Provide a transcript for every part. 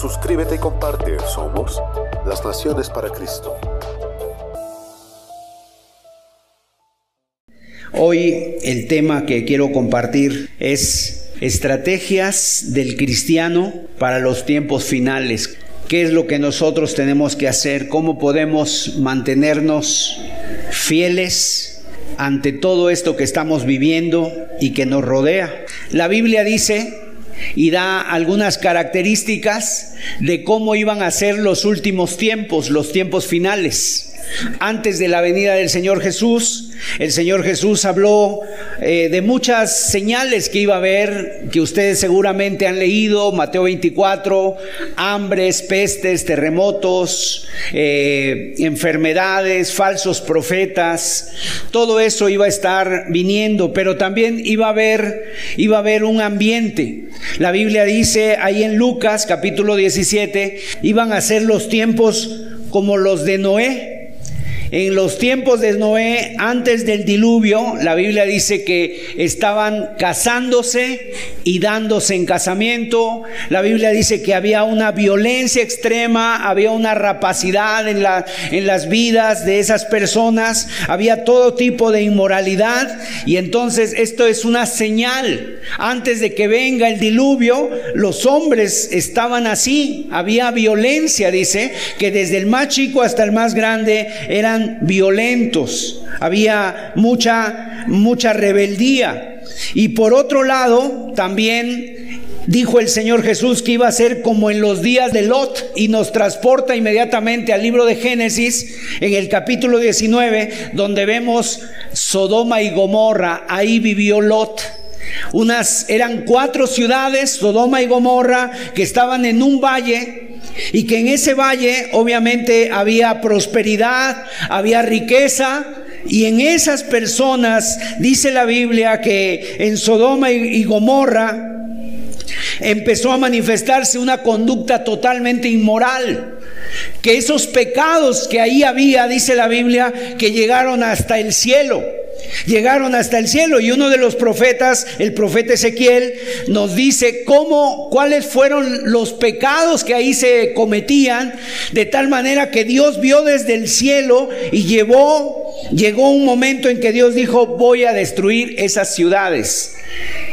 Suscríbete y comparte. Somos las Naciones para Cristo. Hoy el tema que quiero compartir es estrategias del cristiano para los tiempos finales. ¿Qué es lo que nosotros tenemos que hacer? ¿Cómo podemos mantenernos fieles ante todo esto que estamos viviendo y que nos rodea? La Biblia dice y da algunas características de cómo iban a ser los últimos tiempos, los tiempos finales. Antes de la venida del Señor Jesús, el Señor Jesús habló eh, de muchas señales que iba a haber, que ustedes seguramente han leído, Mateo 24, hambres, pestes, terremotos, eh, enfermedades, falsos profetas, todo eso iba a estar viniendo, pero también iba a haber, iba a haber un ambiente. La Biblia dice ahí en Lucas capítulo 17, iban a ser los tiempos como los de Noé, en los tiempos de Noé, antes del diluvio, la Biblia dice que estaban casándose y dándose en casamiento. La Biblia dice que había una violencia extrema, había una rapacidad en, la, en las vidas de esas personas, había todo tipo de inmoralidad. Y entonces esto es una señal. Antes de que venga el diluvio, los hombres estaban así. Había violencia, dice, que desde el más chico hasta el más grande eran violentos, había mucha, mucha rebeldía. Y por otro lado, también dijo el Señor Jesús que iba a ser como en los días de Lot y nos transporta inmediatamente al libro de Génesis en el capítulo 19 donde vemos Sodoma y Gomorra, ahí vivió Lot. Unas eran cuatro ciudades, Sodoma y Gomorra, que estaban en un valle y que en ese valle obviamente había prosperidad, había riqueza, y en esas personas dice la Biblia que en Sodoma y Gomorra empezó a manifestarse una conducta totalmente inmoral. Que esos pecados que ahí había, dice la Biblia, que llegaron hasta el cielo. Llegaron hasta el cielo y uno de los profetas, el profeta Ezequiel, nos dice cómo, cuáles fueron los pecados que ahí se cometían, de tal manera que Dios vio desde el cielo y llevó, llegó un momento en que Dios dijo, voy a destruir esas ciudades.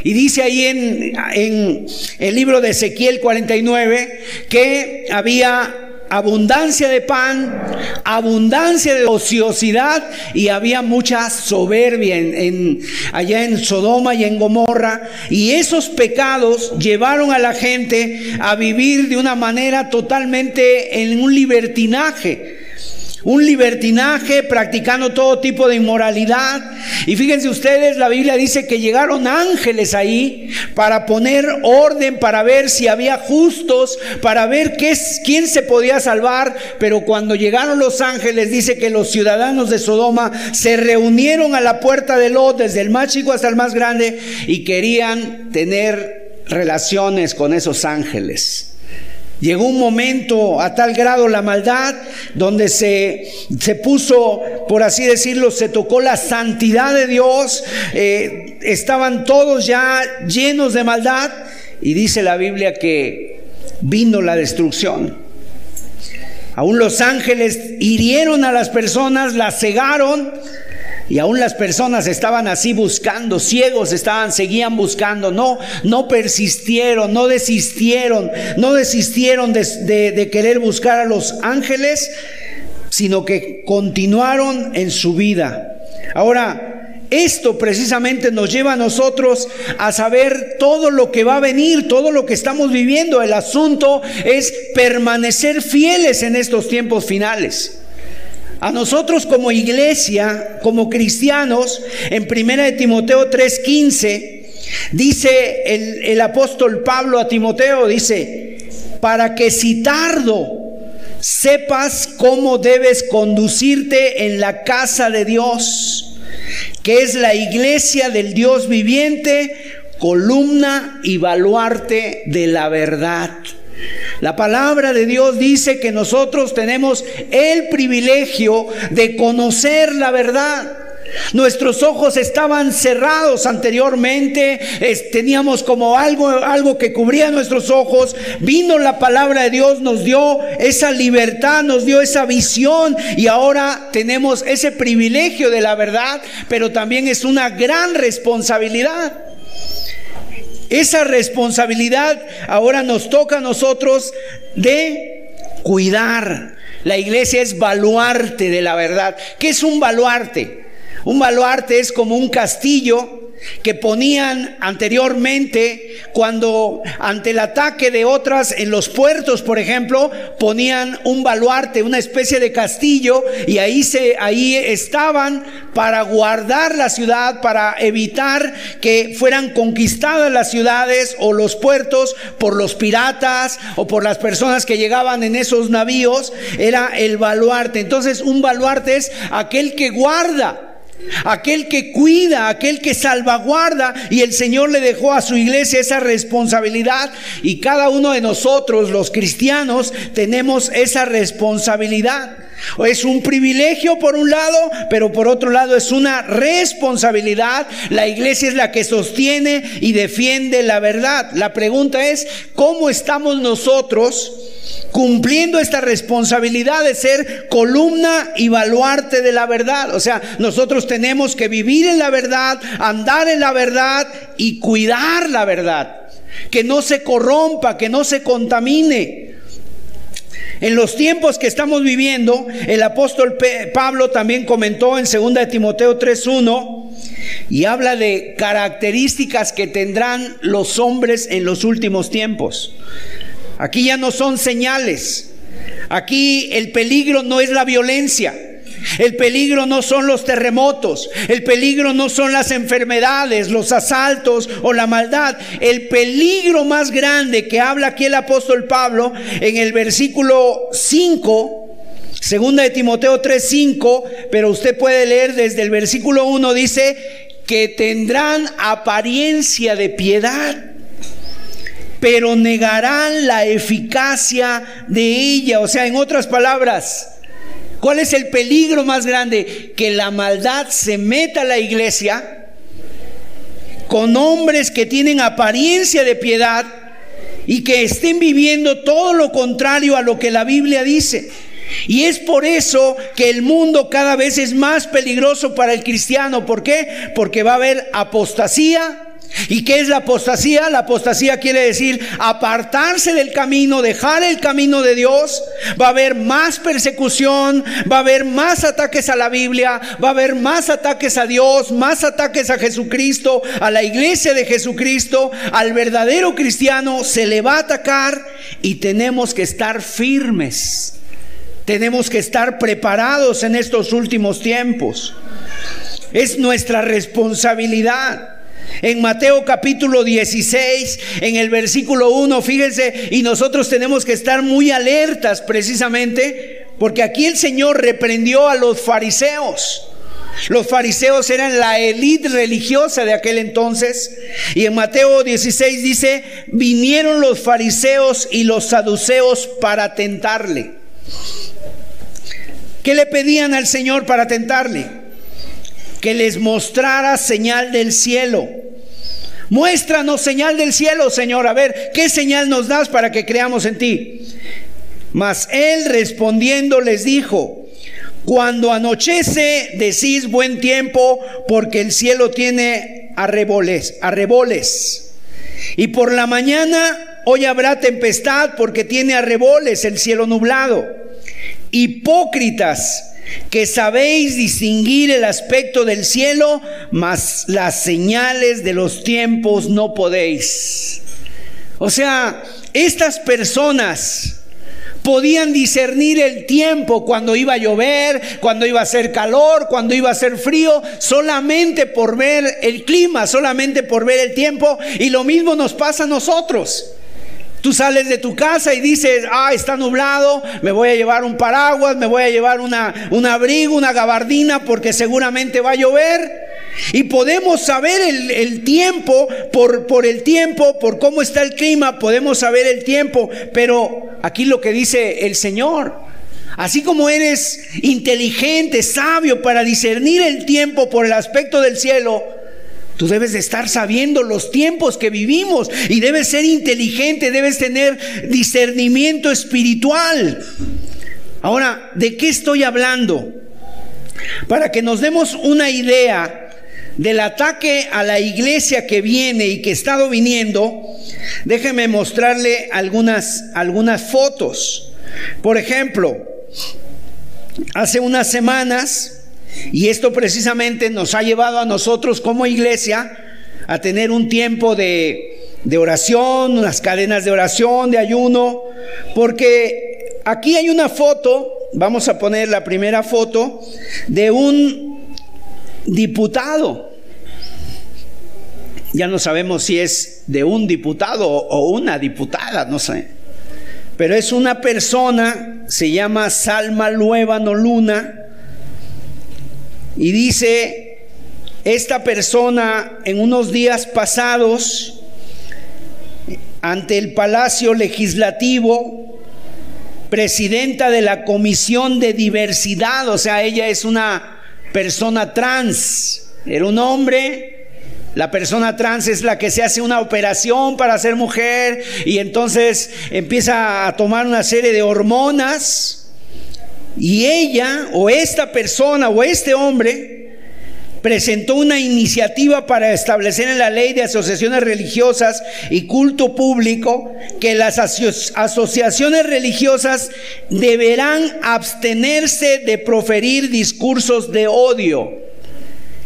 Y dice ahí en, en el libro de Ezequiel 49 que había abundancia de pan, abundancia de ociosidad y había mucha soberbia en, allá en Sodoma y en Gomorra. Y esos pecados llevaron a la gente a vivir de una manera totalmente en un libertinaje un libertinaje, practicando todo tipo de inmoralidad. Y fíjense ustedes, la Biblia dice que llegaron ángeles ahí para poner orden, para ver si había justos, para ver qué, quién se podía salvar. Pero cuando llegaron los ángeles, dice que los ciudadanos de Sodoma se reunieron a la puerta de Lot, desde el más chico hasta el más grande, y querían tener relaciones con esos ángeles. Llegó un momento a tal grado la maldad donde se, se puso, por así decirlo, se tocó la santidad de Dios, eh, estaban todos ya llenos de maldad y dice la Biblia que vino la destrucción. Aún los ángeles hirieron a las personas, las cegaron y aún las personas estaban así buscando, ciegos estaban, seguían buscando, no, no persistieron, no desistieron, no desistieron de, de querer buscar a los ángeles, sino que continuaron en su vida. Ahora, esto precisamente nos lleva a nosotros a saber todo lo que va a venir, todo lo que estamos viviendo. El asunto es permanecer fieles en estos tiempos finales. A nosotros como iglesia, como cristianos, en 1 Timoteo 3:15, dice el, el apóstol Pablo a Timoteo, dice, para que si tardo sepas cómo debes conducirte en la casa de Dios, que es la iglesia del Dios viviente, columna y baluarte de la verdad. La palabra de Dios dice que nosotros tenemos el privilegio de conocer la verdad. Nuestros ojos estaban cerrados anteriormente, teníamos como algo, algo que cubría nuestros ojos. Vino la palabra de Dios, nos dio esa libertad, nos dio esa visión y ahora tenemos ese privilegio de la verdad, pero también es una gran responsabilidad. Esa responsabilidad ahora nos toca a nosotros de cuidar. La iglesia es baluarte de la verdad. ¿Qué es un baluarte? Un baluarte es como un castillo que ponían anteriormente cuando ante el ataque de otras en los puertos, por ejemplo, ponían un baluarte, una especie de castillo y ahí se ahí estaban para guardar la ciudad, para evitar que fueran conquistadas las ciudades o los puertos por los piratas o por las personas que llegaban en esos navíos, era el baluarte. Entonces, un baluarte es aquel que guarda aquel que cuida, aquel que salvaguarda, y el Señor le dejó a su iglesia esa responsabilidad, y cada uno de nosotros, los cristianos, tenemos esa responsabilidad. Es un privilegio por un lado, pero por otro lado es una responsabilidad. La iglesia es la que sostiene y defiende la verdad. La pregunta es, ¿cómo estamos nosotros? Cumpliendo esta responsabilidad de ser columna y baluarte de la verdad. O sea, nosotros tenemos que vivir en la verdad, andar en la verdad y cuidar la verdad. Que no se corrompa, que no se contamine. En los tiempos que estamos viviendo, el apóstol Pablo también comentó en 2 de Timoteo 3:1 y habla de características que tendrán los hombres en los últimos tiempos. Aquí ya no son señales. Aquí el peligro no es la violencia. El peligro no son los terremotos, el peligro no son las enfermedades, los asaltos o la maldad. El peligro más grande que habla aquí el apóstol Pablo en el versículo 5, segunda de Timoteo 3:5, pero usted puede leer desde el versículo 1 dice que tendrán apariencia de piedad pero negarán la eficacia de ella. O sea, en otras palabras, ¿cuál es el peligro más grande? Que la maldad se meta a la iglesia con hombres que tienen apariencia de piedad y que estén viviendo todo lo contrario a lo que la Biblia dice. Y es por eso que el mundo cada vez es más peligroso para el cristiano. ¿Por qué? Porque va a haber apostasía, ¿Y qué es la apostasía? La apostasía quiere decir apartarse del camino, dejar el camino de Dios. Va a haber más persecución, va a haber más ataques a la Biblia, va a haber más ataques a Dios, más ataques a Jesucristo, a la iglesia de Jesucristo, al verdadero cristiano. Se le va a atacar y tenemos que estar firmes. Tenemos que estar preparados en estos últimos tiempos. Es nuestra responsabilidad. En Mateo capítulo 16, en el versículo 1, fíjense, y nosotros tenemos que estar muy alertas precisamente, porque aquí el Señor reprendió a los fariseos. Los fariseos eran la élite religiosa de aquel entonces. Y en Mateo 16 dice, vinieron los fariseos y los saduceos para tentarle. ¿Qué le pedían al Señor para tentarle? Que les mostrara señal del cielo. Muéstranos señal del cielo, Señor. A ver, ¿qué señal nos das para que creamos en ti? Mas él respondiendo les dijo, cuando anochece decís buen tiempo porque el cielo tiene arreboles, arreboles. Y por la mañana hoy habrá tempestad porque tiene arreboles el cielo nublado. Hipócritas, que sabéis distinguir el aspecto del cielo, mas las señales de los tiempos no podéis. O sea, estas personas podían discernir el tiempo cuando iba a llover, cuando iba a hacer calor, cuando iba a hacer frío, solamente por ver el clima, solamente por ver el tiempo. Y lo mismo nos pasa a nosotros. Tú sales de tu casa y dices, ah, está nublado, me voy a llevar un paraguas, me voy a llevar una, un abrigo, una gabardina, porque seguramente va a llover. Y podemos saber el, el tiempo, por, por el tiempo, por cómo está el clima, podemos saber el tiempo. Pero aquí lo que dice el Señor, Así como eres inteligente, sabio para discernir el tiempo por el aspecto del cielo, tú debes de estar sabiendo los tiempos que vivimos y debes ser inteligente, debes tener discernimiento espiritual. Ahora, ¿de qué estoy hablando? Para que nos demos una idea del ataque a la iglesia que viene y que ha estado viniendo, déjeme mostrarle algunas, algunas fotos. Por ejemplo, hace unas semanas, y esto precisamente nos ha llevado a nosotros como iglesia a tener un tiempo de, oración, unas cadenas de oración, de ayuno, porque aquí hay una foto, vamos a poner la primera foto, de un diputado. Ya no sabemos si es de un diputado o una diputada, no sé. Pero es una persona, se llama Salma Luevano Luna, y dice, esta persona en unos días pasados, ante el Palacio Legislativo, presidenta de la Comisión de Diversidad, o sea, ella es una persona trans, era un hombre, la persona trans es la que se hace una operación para ser mujer y entonces empieza a tomar una serie de hormonas. Y ella o esta persona o este hombre presentó una iniciativa para establecer en la ley de asociaciones religiosas y culto público que las asociaciones religiosas deberán abstenerse de proferir discursos de odio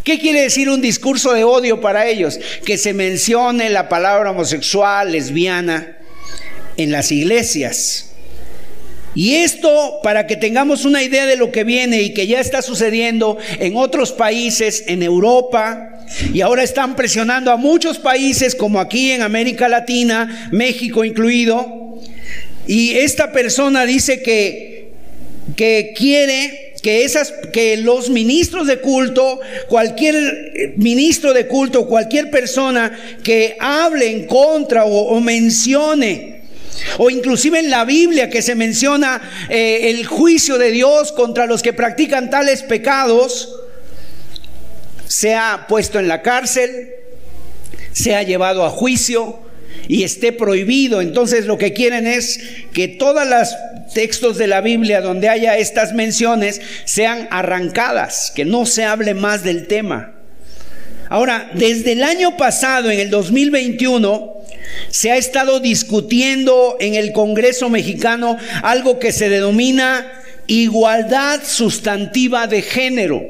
¿Qué quiere decir un discurso de odio para ellos? Que se mencione la palabra homosexual, lesbiana en las iglesias. Y esto para que tengamos una idea de lo que viene y que ya está sucediendo en otros países, en Europa, y ahora están presionando a muchos países como aquí en América Latina, México incluido. Y esta persona dice que, que quiere que esas que los ministros de culto, cualquier eh, ministro de culto, cualquier persona que hable en contra o, mencione o inclusive en la Biblia que se menciona eh, el juicio de Dios contra los que practican tales pecados, sea puesto en la cárcel, sea llevado a juicio y esté prohibido. Entonces lo que quieren es que todas las textos de la Biblia donde haya estas menciones sean arrancadas, que no se hable más del tema. Ahora, desde el año pasado, en el 2021, se ha estado discutiendo en el Congreso mexicano algo que se denomina igualdad sustantiva de género.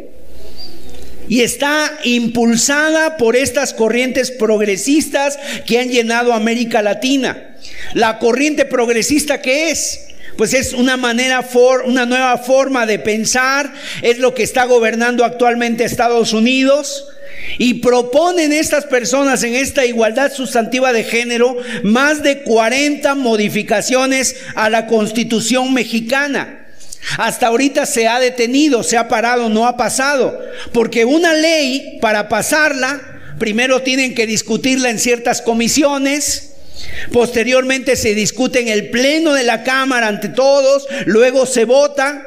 Y está impulsada por estas corrientes progresistas que han llenado América Latina. La corriente progresista que es pues es una manera, una nueva forma de pensar, es lo que está gobernando actualmente Estados Unidos. Y proponen estas personas en esta igualdad sustantiva de género más de 40 modificaciones a la constitución mexicana. Hasta ahorita se ha detenido, se ha parado, no ha pasado. Porque una ley, para pasarla, primero tienen que discutirla en ciertas comisiones, Posteriormente se discute en el pleno de la Cámara ante todos, luego se vota.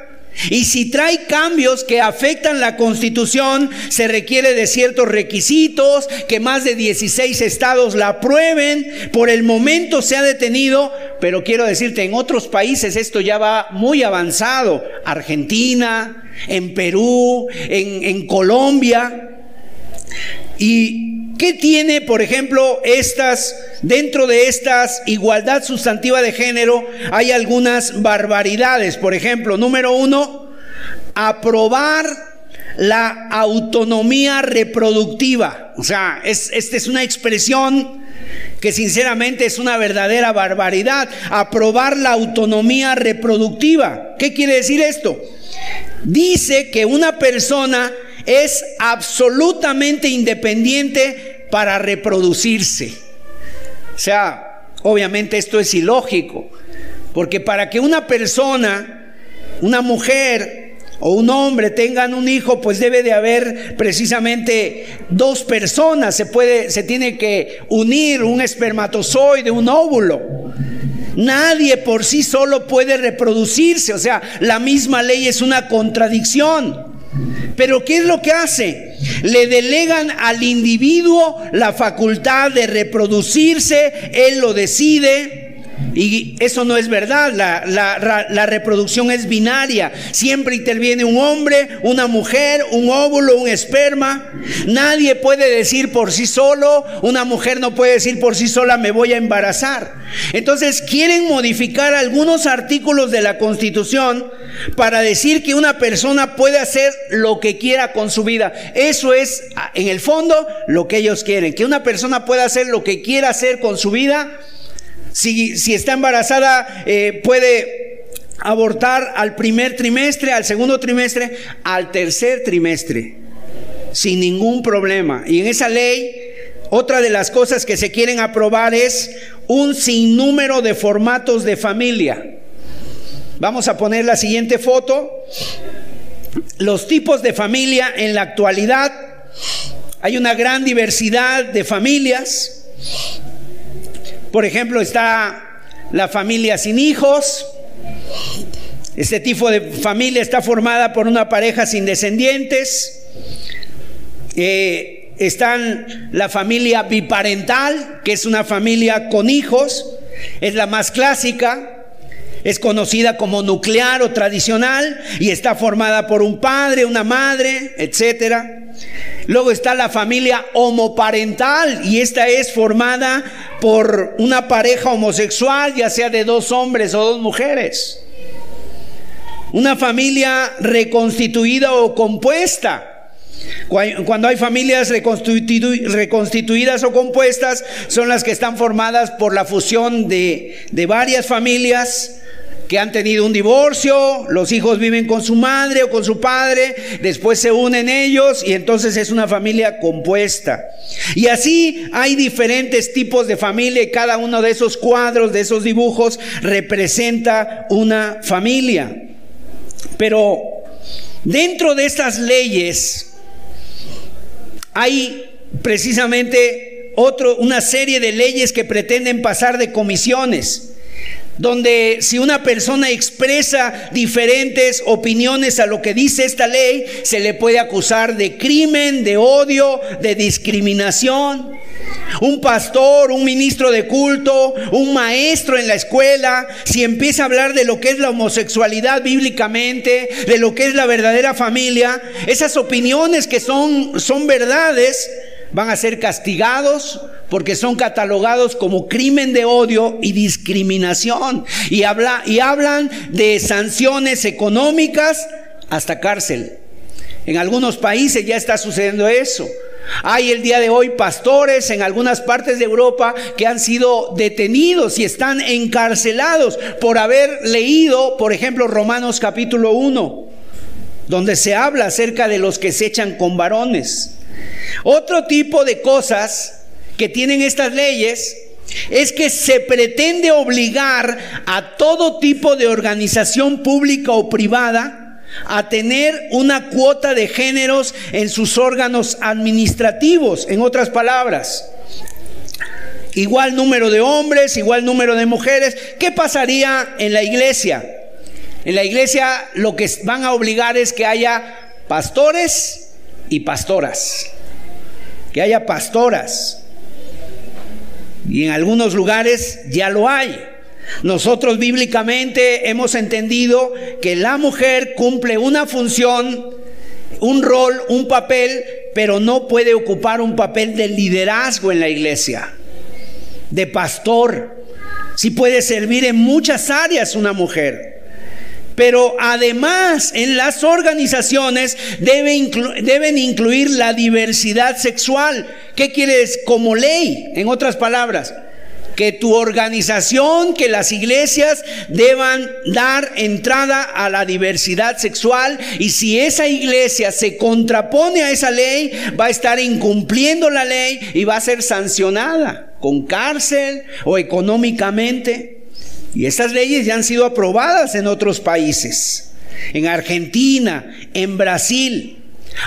Y si trae cambios que afectan la constitución, se requiere de ciertos requisitos, que más de 16 estados la aprueben. Por el momento se ha detenido, pero quiero decirte, en otros países esto ya va muy avanzado. Argentina, en Perú, en, Colombia. Y ¿Qué tiene, por ejemplo, estas, dentro de estas igualdad sustantiva de género, hay algunas barbaridades? Por ejemplo, número uno, aprobar la autonomía reproductiva. O sea, esta es una expresión que sinceramente es una verdadera barbaridad. Aprobar la autonomía reproductiva. ¿Qué quiere decir esto? Dice que una persona es absolutamente independiente para reproducirse. O sea, Obviamente esto es ilógico, porque para que una persona, una mujer o un hombre tengan un hijo, pues debe de haber precisamente dos personas, se puede se tiene que unir un espermatozoide, un óvulo. Nadie por sí solo puede reproducirse, o sea, la misma ley es una contradicción. Pero ¿qué es lo que hace? Le delegan al individuo la facultad de reproducirse, él lo decide, y eso no es verdad, la, reproducción es binaria. Siempre interviene un hombre, una mujer, un óvulo, un esperma. Nadie puede decir por sí solo, una mujer no puede decir por sí sola me voy a embarazar. Entonces quieren modificar algunos artículos de la Constitución para decir que una persona puede hacer lo que quiera con su vida. Eso es, en el fondo, lo que ellos quieren. Que una persona pueda hacer lo que quiera hacer con su vida si, está embarazada, eh, puede abortar al primer trimestre, al segundo trimestre, al tercer trimestre, sin ningún problema. Y en esa ley, otra de las cosas que se quieren aprobar es un sinnúmero de formatos de familia. Vamos a poner la siguiente foto. Los tipos de familia en la actualidad. Hay una gran diversidad de familias. Por ejemplo, está la familia sin hijos. Este tipo de familia está formada por una pareja sin descendientes. Eh, están la familia biparental, que es una familia con hijos. Es la más clásica. Es conocida como nuclear o tradicional y está formada por un padre, una madre, etcétera. Luego está la familia homoparental y esta es formada por una pareja homosexual, ya sea de dos hombres o dos mujeres. Una familia reconstituida o compuesta. Cuando hay familias reconstituidas o compuestas, son las que están formadas por la fusión de, de varias familias que han tenido un divorcio, los hijos viven con su madre o con su padre, después se unen ellos y entonces es una familia compuesta. Y así hay diferentes tipos de familia y cada uno de esos cuadros, de esos dibujos, representa una familia. Pero dentro de estas leyes hay precisamente otro, una serie de leyes que pretenden pasar de comisiones donde si una persona expresa diferentes opiniones a lo que dice esta ley, se le puede acusar de crimen, de odio, de discriminación. Un pastor, un ministro de culto, un maestro en la escuela, si empieza a hablar de lo que es la homosexualidad bíblicamente, de lo que es la verdadera familia, esas opiniones que son, son verdades, van a ser castigados porque son catalogados como crimen de odio y discriminación. Y, habla, y hablan de sanciones económicas hasta cárcel. En algunos países ya está sucediendo eso. Hay el día de hoy pastores en algunas partes de Europa que han sido detenidos y están encarcelados por haber leído, por ejemplo, Romanos capítulo 1, donde se habla acerca de los que se echan con varones. Otro tipo de cosas que tienen estas leyes es que se pretende obligar a todo tipo de organización pública o privada a tener una cuota de géneros en sus órganos administrativos, en otras palabras. Igual número de hombres, igual número de mujeres. ¿Qué pasaría en la iglesia? En la iglesia lo que van a obligar es que haya pastores y pastoras que haya pastoras. Y en algunos lugares ya lo hay. Nosotros bíblicamente hemos entendido que la mujer cumple una función, un rol, un papel, pero no puede ocupar un papel de liderazgo en la iglesia, de pastor. Sí puede servir en muchas áreas una mujer. Pero además en las organizaciones deben incluir la diversidad sexual. ¿Qué quieres como ley? En otras palabras, que tu organización, que las iglesias deban dar entrada a la diversidad sexual y si esa iglesia se contrapone a esa ley, va a estar incumpliendo la ley y va a ser sancionada con cárcel o económicamente. Y estas leyes ya han sido aprobadas en otros países, en Argentina, en Brasil.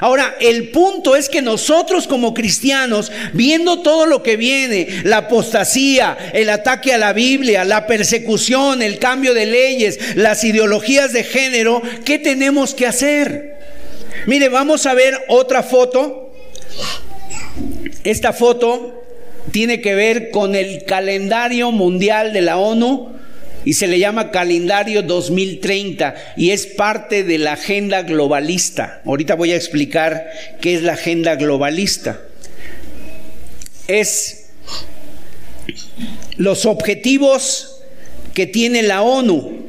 Ahora, el punto es que nosotros como cristianos, viendo todo lo que viene, la apostasía, el ataque a la Biblia, la persecución, el cambio de leyes, las ideologías de género, ¿qué tenemos que hacer? Mire, vamos a ver otra foto. Esta foto tiene que ver con el calendario mundial de la ONU y se le llama calendario 2030 y es parte de la agenda globalista. Ahorita voy a explicar qué es la agenda globalista. Es los objetivos que tiene la ONU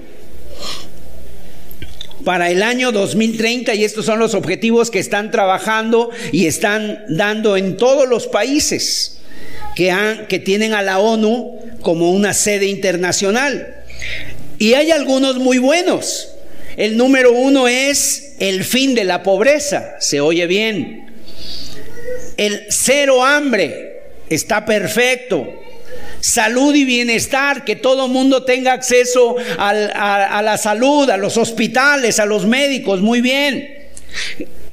para el año 2030 y estos son los objetivos que están trabajando y están dando en todos los países que, que tienen a la ONU como una sede internacional. Y hay algunos muy buenos. El número uno es el fin de la pobreza, se oye bien. El cero hambre está perfecto. Salud y bienestar, que todo mundo tenga acceso a, la salud, a los hospitales, a los médicos, muy bien.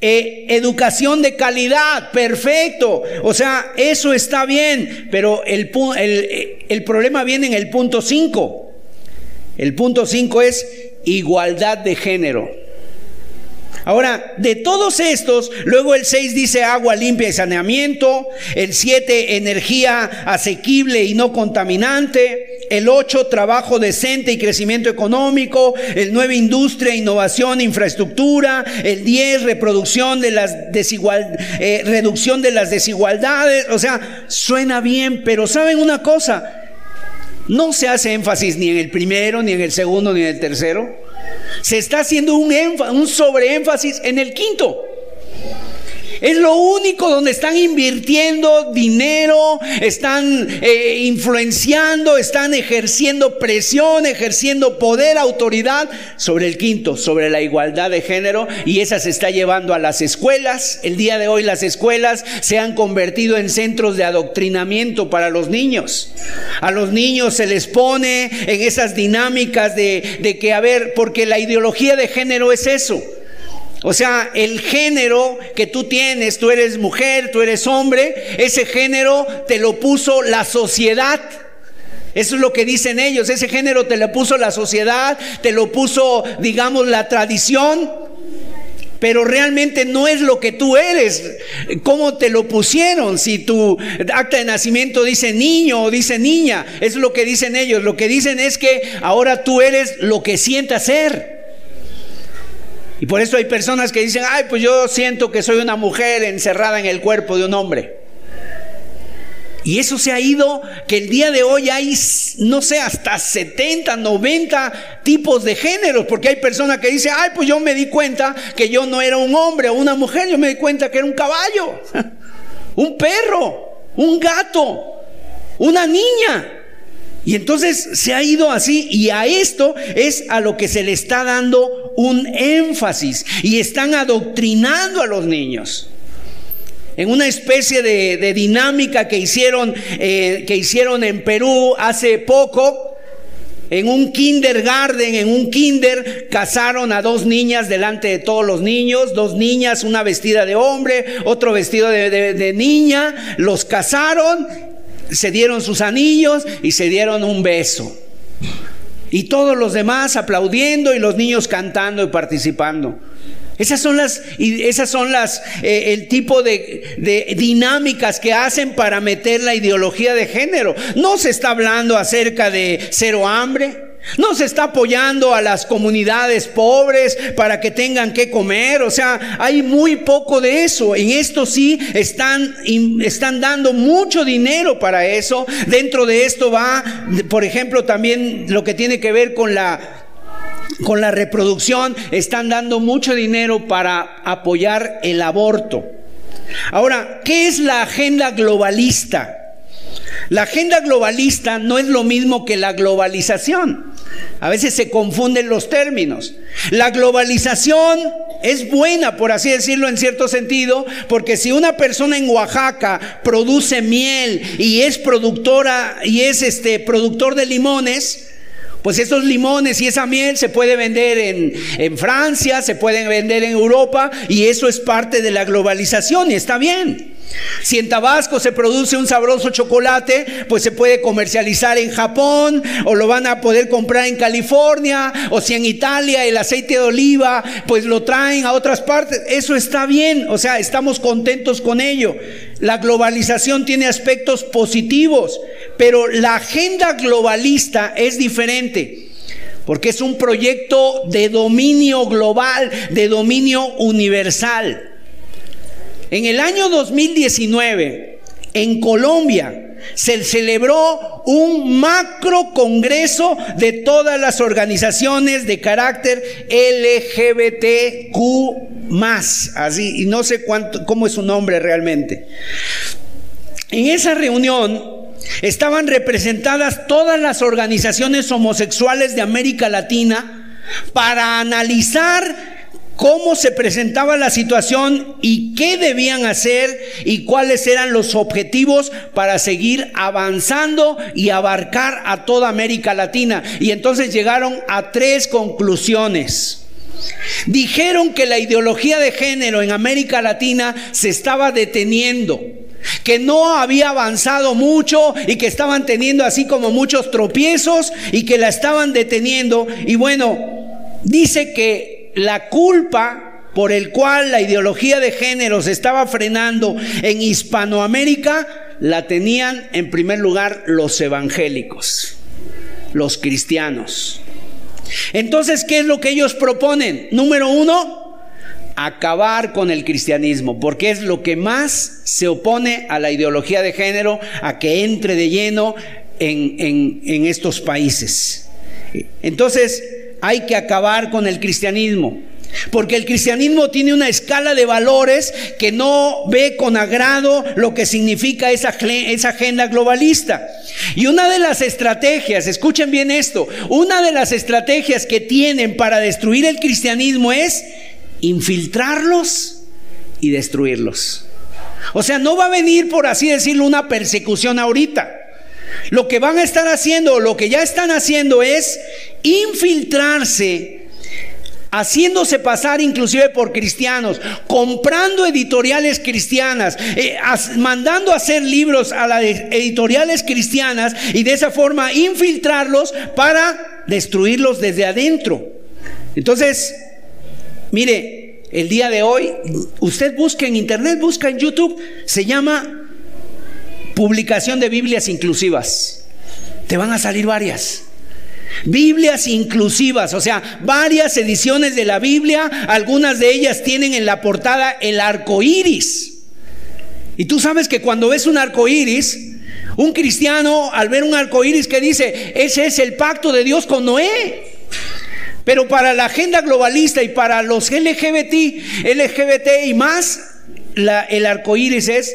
Eh, educación de calidad, perfecto. O sea, eso está bien, pero el, el, el problema viene en el punto 5. El punto 5 es igualdad de género. Ahora, de todos estos, luego el 6 dice agua limpia y saneamiento, el 7 energía asequible y no contaminante, el 8 trabajo decente y crecimiento económico, el 9 industria, innovación, infraestructura, el 10 reproducción de las desigual, eh, reducción de las desigualdades, o sea, suena bien, pero ¿saben una cosa? No se hace énfasis ni en el primero, ni en el segundo, ni en el tercero. Se está haciendo un, un sobreénfasis en el quinto. Es lo único donde están invirtiendo dinero, están eh, influenciando, están ejerciendo presión, ejerciendo poder, autoridad sobre el quinto, sobre la igualdad de género. Y esa se está llevando a las escuelas. El día de hoy las escuelas se han convertido en centros de adoctrinamiento para los niños. A los niños se les pone en esas dinámicas de, de que, a ver, porque la ideología de género es eso o sea, el género que tú tienes, tú eres mujer, tú eres hombre, ese género te lo puso la sociedad. Eso es lo que dicen ellos, ese género te lo puso la sociedad, te lo puso, digamos, la tradición, pero realmente no es lo que tú eres. ¿Cómo te lo pusieron? Si tu acta de nacimiento dice niño o dice niña, es lo que dicen ellos. Lo que dicen es que ahora tú eres lo que sientas ser. Y por eso hay personas que dicen, ay, pues yo siento que soy una mujer encerrada en el cuerpo de un hombre. Y eso se ha ido, que el día de hoy hay, no sé, hasta 70, 90 tipos de géneros, porque hay personas que dicen, ay, pues yo me di cuenta que yo no era un hombre o una mujer, yo me di cuenta que era un caballo, un perro, un gato, una niña. Y entonces se ha ido así y a esto es a lo que se le está dando un énfasis y están adoctrinando a los niños. En una especie de, dinámica que hicieron, eh, que hicieron en Perú hace poco, en un kindergarten, en un kinder, casaron a dos niñas delante de todos los niños, dos niñas, una vestida de hombre, otro vestido de niña, los casaron se dieron sus anillos y se dieron un beso. Y todos los demás aplaudiendo y los niños cantando y participando. Esas son las, esas son las, eh, el tipo de, de, dinámicas que hacen para meter la ideología de género. No se está hablando acerca de cero hambre. No se está apoyando a las comunidades pobres para que tengan que comer. O sea, hay muy poco de eso. En esto sí están, están dando mucho dinero para eso. Dentro de esto va, por ejemplo, también lo que tiene que ver con la con la reproducción, están dando mucho dinero para apoyar el aborto. Ahora, ¿qué es la agenda globalista? La agenda globalista no es lo mismo que la globalización. A veces se confunden los términos. La globalización es buena, por así decirlo, en cierto sentido, porque si una persona en Oaxaca produce miel y es productora y es este productor de limones, pues esos limones y esa miel se puede vender en, en, Francia, se pueden vender en Europa y eso es parte de la globalización y está bien. Si en Tabasco se produce un sabroso chocolate, pues se puede comercializar en Japón o lo van a poder comprar en California o si en Italia el aceite de oliva, pues lo traen a otras partes. Eso está bien, o sea, estamos contentos con ello. La globalización tiene aspectos positivos, pero la agenda globalista es diferente. Porque es un proyecto de dominio global, de dominio universal. En el año 2019, en Colombia, se celebró un macro congreso de todas las organizaciones de carácter LGBTQ así, y no sé cuánto, cómo es su nombre realmente. En esa reunión estaban representadas todas las organizaciones homosexuales de América Latina para analizar cómo se presentaba la situación y qué debían hacer y cuáles eran los objetivos para seguir avanzando y abarcar a toda América Latina. Y entonces llegaron a tres conclusiones. Dijeron que la ideología de género en América Latina se estaba deteniendo, que no había avanzado mucho y que estaban teniendo así como muchos tropiezos y que la estaban deteniendo. Y bueno, dice que la culpa por el cual la ideología de género se estaba frenando en Hispanoamérica, la tenían en primer lugar los evangélicos, los cristianos. Entonces, ¿qué es lo que ellos proponen? Número uno, acabar con el cristianismo, porque es lo que más se opone a la ideología de género, a que entre de lleno en, en estos países. Entonces, hay que acabar con el cristianismo. Porque el cristianismo tiene una escala de valores que no ve con agrado lo que significa esa, esa, agenda globalista. Y una de las estrategias, escuchen bien esto, una de las estrategias que tienen para destruir el cristianismo es infiltrarlos y destruirlos. O sea, no va a venir, por así decirlo, una persecución ahorita. Lo que van a estar haciendo, lo que ya están haciendo es infiltrarse haciéndose pasar inclusive por cristianos, comprando editoriales cristianas, eh, mandando a hacer libros a las editoriales cristianas y de esa forma infiltrarlos para destruirlos desde adentro. Entonces, mire, el día de hoy, usted busca en internet, busca en YouTube, se llama publicación de Biblias inclusivas. Te van a salir varias. Biblias inclusivas, o sea, varias ediciones de la Biblia, algunas de ellas tienen en la portada el arco iris. Y tú sabes que cuando ves un arco iris, un cristiano al ver un arco iris que dice, ese es el pacto de Dios con Noé. Pero para la agenda globalista y para los LGBT, LGBT y más, el arco iris es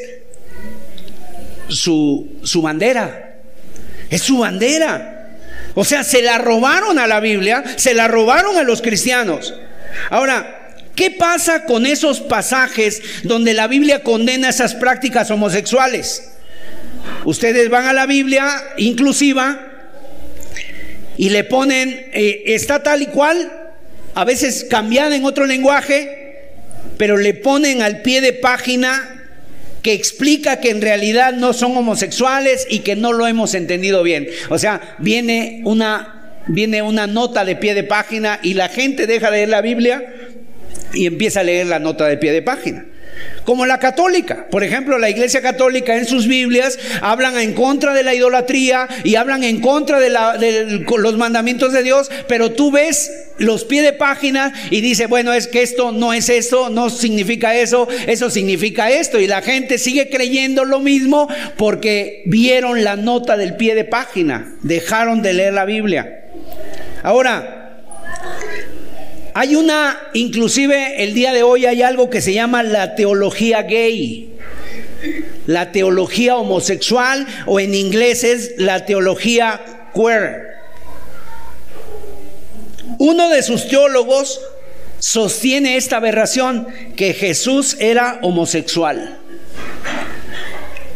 su, su bandera. Es su bandera. O sea, se la robaron a la Biblia, se la robaron a los cristianos. Ahora, ¿qué pasa con esos pasajes donde la Biblia condena esas prácticas homosexuales? Ustedes van a la Biblia inclusiva y le ponen, eh, está tal y cual, a veces cambiada en otro lenguaje, pero le ponen al pie de página que explica que en realidad no son homosexuales y que no lo hemos entendido bien. O sea, viene una, viene una nota de pie de página y la gente deja de leer la Biblia y empieza a leer la nota de pie de página. Como la católica. Por ejemplo, la iglesia católica en sus Biblias hablan en contra de la idolatría y hablan en contra de, los mandamientos de Dios, pero tú ves los pies de página y dice, bueno, es que esto no es eso, no significa eso, eso significa esto. Y la gente sigue creyendo lo mismo porque vieron la nota del pie de página, dejaron de leer la Biblia. Ahora, hay una, inclusive el día de hoy hay algo que se llama la teología gay, la teología homosexual o en inglés es la teología queer. Uno de sus teólogos sostiene esta aberración que Jesús era homosexual.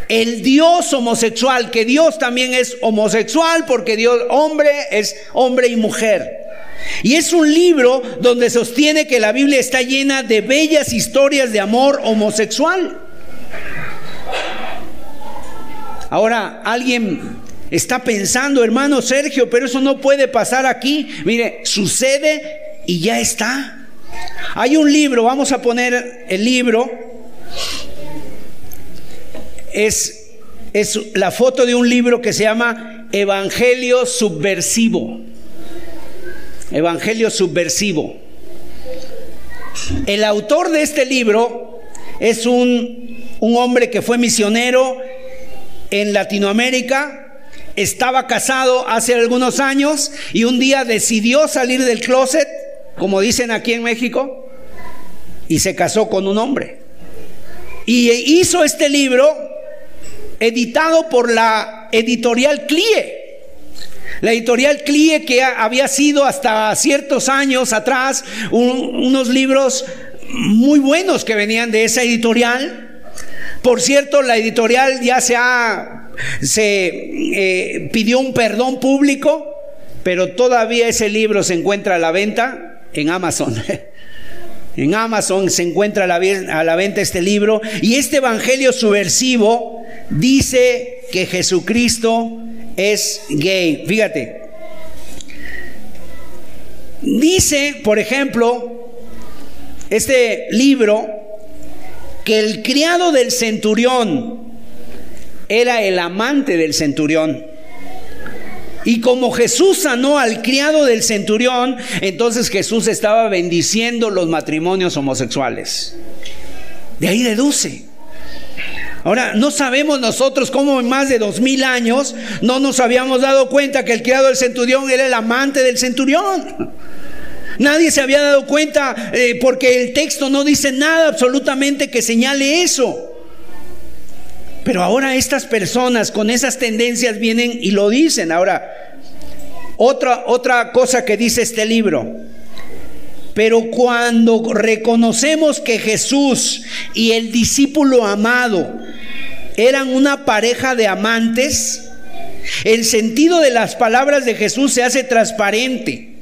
El Dios homosexual, que Dios también es homosexual porque Dios hombre es hombre y mujer. Y es un libro donde sostiene que la Biblia está llena de bellas historias de amor homosexual. Ahora, alguien está pensando, hermano Sergio, pero eso no puede pasar aquí. Mire, sucede y ya está. Hay un libro, vamos a poner el libro, es, es la foto de un libro que se llama Evangelio Subversivo. Evangelio Subversivo. El autor de este libro es un, un hombre que fue misionero en Latinoamérica, estaba casado hace algunos años y un día decidió salir del closet como dicen aquí en México, y se casó con un hombre. Y hizo este libro editado por la editorial CLIE. La editorial CLIE que había sido hasta ciertos años atrás unos libros muy buenos que venían de esa editorial. Por cierto, la editorial ya se ha, se eh, pidió un perdón público, pero todavía ese libro se encuentra a la venta en Amazon. En Amazon se encuentra a la, a la, venta este libro y este Evangelio subversivo dice que Jesucristo es gay. Fíjate. Dice, por ejemplo, este libro que el criado del centurión era el amante del centurión. Y como Jesús sanó al criado del centurión, entonces Jesús estaba bendiciendo los matrimonios homosexuales. De ahí deduce. Ahora, no sabemos nosotros cómo en más de dos mil años no nos habíamos dado cuenta que el criado del centurión era el amante del centurión. Nadie se había dado cuenta eh, porque el texto no dice nada absolutamente que señale eso. Pero ahora estas personas con esas tendencias vienen y lo dicen. Ahora, otra, otra cosa que dice este libro. Pero cuando reconocemos que Jesús y el discípulo amado eran una pareja de amantes, el sentido de las palabras de Jesús se hace transparente.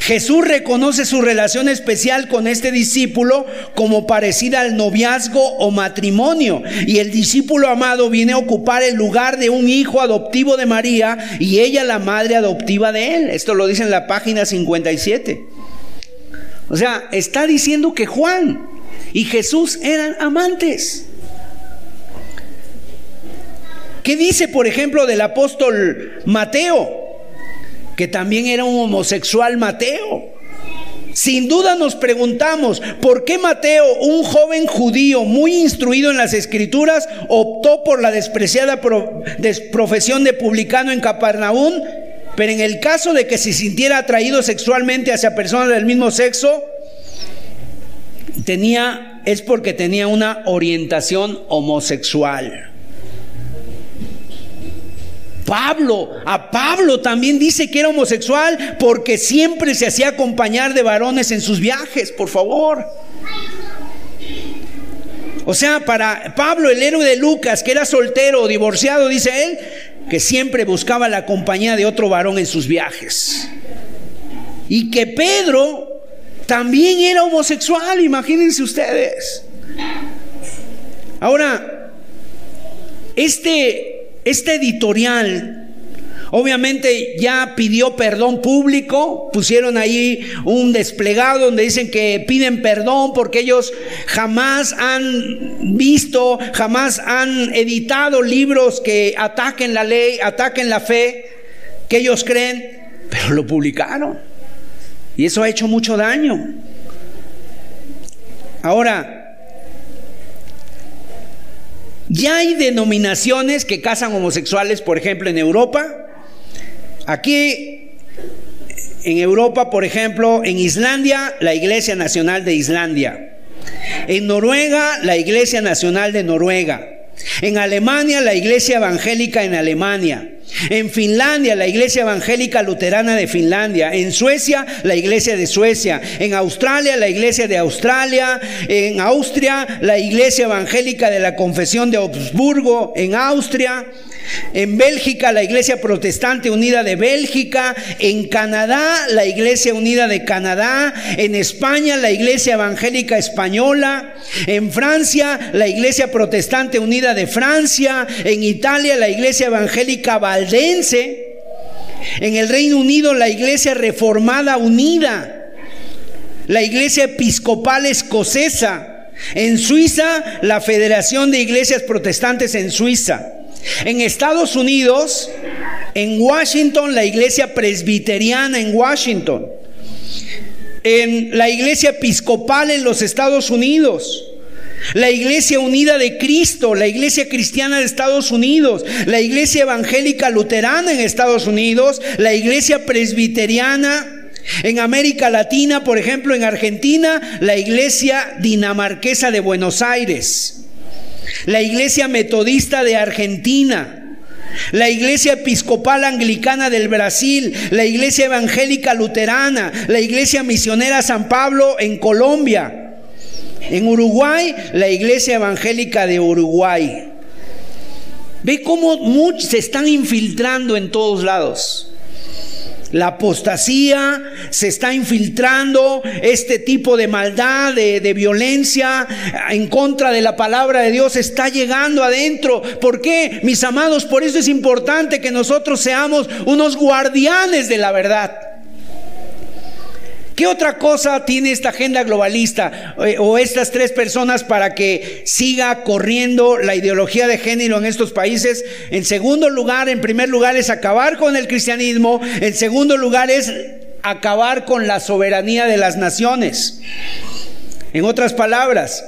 Jesús reconoce su relación especial con este discípulo como parecida al noviazgo o matrimonio. Y el discípulo amado viene a ocupar el lugar de un hijo adoptivo de María y ella la madre adoptiva de él. Esto lo dice en la página 57. O sea, está diciendo que Juan y Jesús eran amantes. ¿Qué dice, por ejemplo, del apóstol Mateo? que también era un homosexual Mateo. Sin duda nos preguntamos, ¿por qué Mateo, un joven judío muy instruido en las escrituras, optó por la despreciada profesión de publicano en Capernaum? Pero en el caso de que se sintiera atraído sexualmente hacia personas del mismo sexo, tenía, es porque tenía una orientación homosexual. Pablo, a Pablo también dice que era homosexual porque siempre se hacía acompañar de varones en sus viajes, por favor. O sea, para Pablo, el héroe de Lucas, que era soltero o divorciado, dice él, que siempre buscaba la compañía de otro varón en sus viajes. Y que Pedro también era homosexual, imagínense ustedes. Ahora, este este editorial Obviamente ya pidió perdón público, pusieron ahí un desplegado donde dicen que piden perdón porque ellos jamás han visto, jamás han editado libros que ataquen la ley, ataquen la fe que ellos creen, pero lo publicaron. Y eso ha hecho mucho daño. Ahora, ya hay denominaciones que casan homosexuales, por ejemplo, en Europa. Aquí, en Europa, por ejemplo, en Islandia, la Iglesia Nacional de Islandia. En Noruega, la Iglesia Nacional de Noruega. En Alemania, la Iglesia Evangélica en Alemania. En Finlandia, la Iglesia Evangélica Luterana de Finlandia. En Suecia, la Iglesia de Suecia. En Australia, la Iglesia de Australia. En Austria, la Iglesia Evangélica de la Confesión de Augsburgo. En Austria. En Bélgica, la Iglesia Protestante Unida de Bélgica. En Canadá, la Iglesia Unida de Canadá. En España, la Iglesia Evangélica Española. En Francia, la Iglesia Protestante Unida de Francia. En Italia, la Iglesia Evangélica En el Reino Unido, la Iglesia Reformada Unida. La Iglesia Episcopal Escocesa. En Suiza, la Federación de Iglesias Protestantes en Suiza. En Estados Unidos, en Washington, la iglesia presbiteriana en Washington. En la iglesia episcopal en los Estados Unidos. La Iglesia Unida de Cristo, la Iglesia Cristiana de Estados Unidos, la Iglesia Evangélica Luterana en Estados Unidos, la Iglesia Presbiteriana en América Latina, por ejemplo, en Argentina, la Iglesia Dinamarquesa de Buenos Aires la Iglesia Metodista de Argentina, la Iglesia Episcopal Anglicana del Brasil, la Iglesia Evangélica Luterana, la Iglesia Misionera San Pablo en Colombia, en Uruguay, la Iglesia Evangélica de Uruguay. Ve cómo se están infiltrando en todos lados. La apostasía se está infiltrando, este tipo de maldad, de, de, violencia en contra de la palabra de Dios está llegando adentro. ¿Por qué, mis amados? Por eso es importante que nosotros seamos unos guardianes de la verdad. ¿Qué otra cosa tiene esta agenda globalista eh, o estas tres personas para que siga corriendo la ideología de género en estos países? En segundo lugar, en primer lugar es acabar con el cristianismo, en segundo lugar es acabar con la soberanía de las naciones. En otras palabras,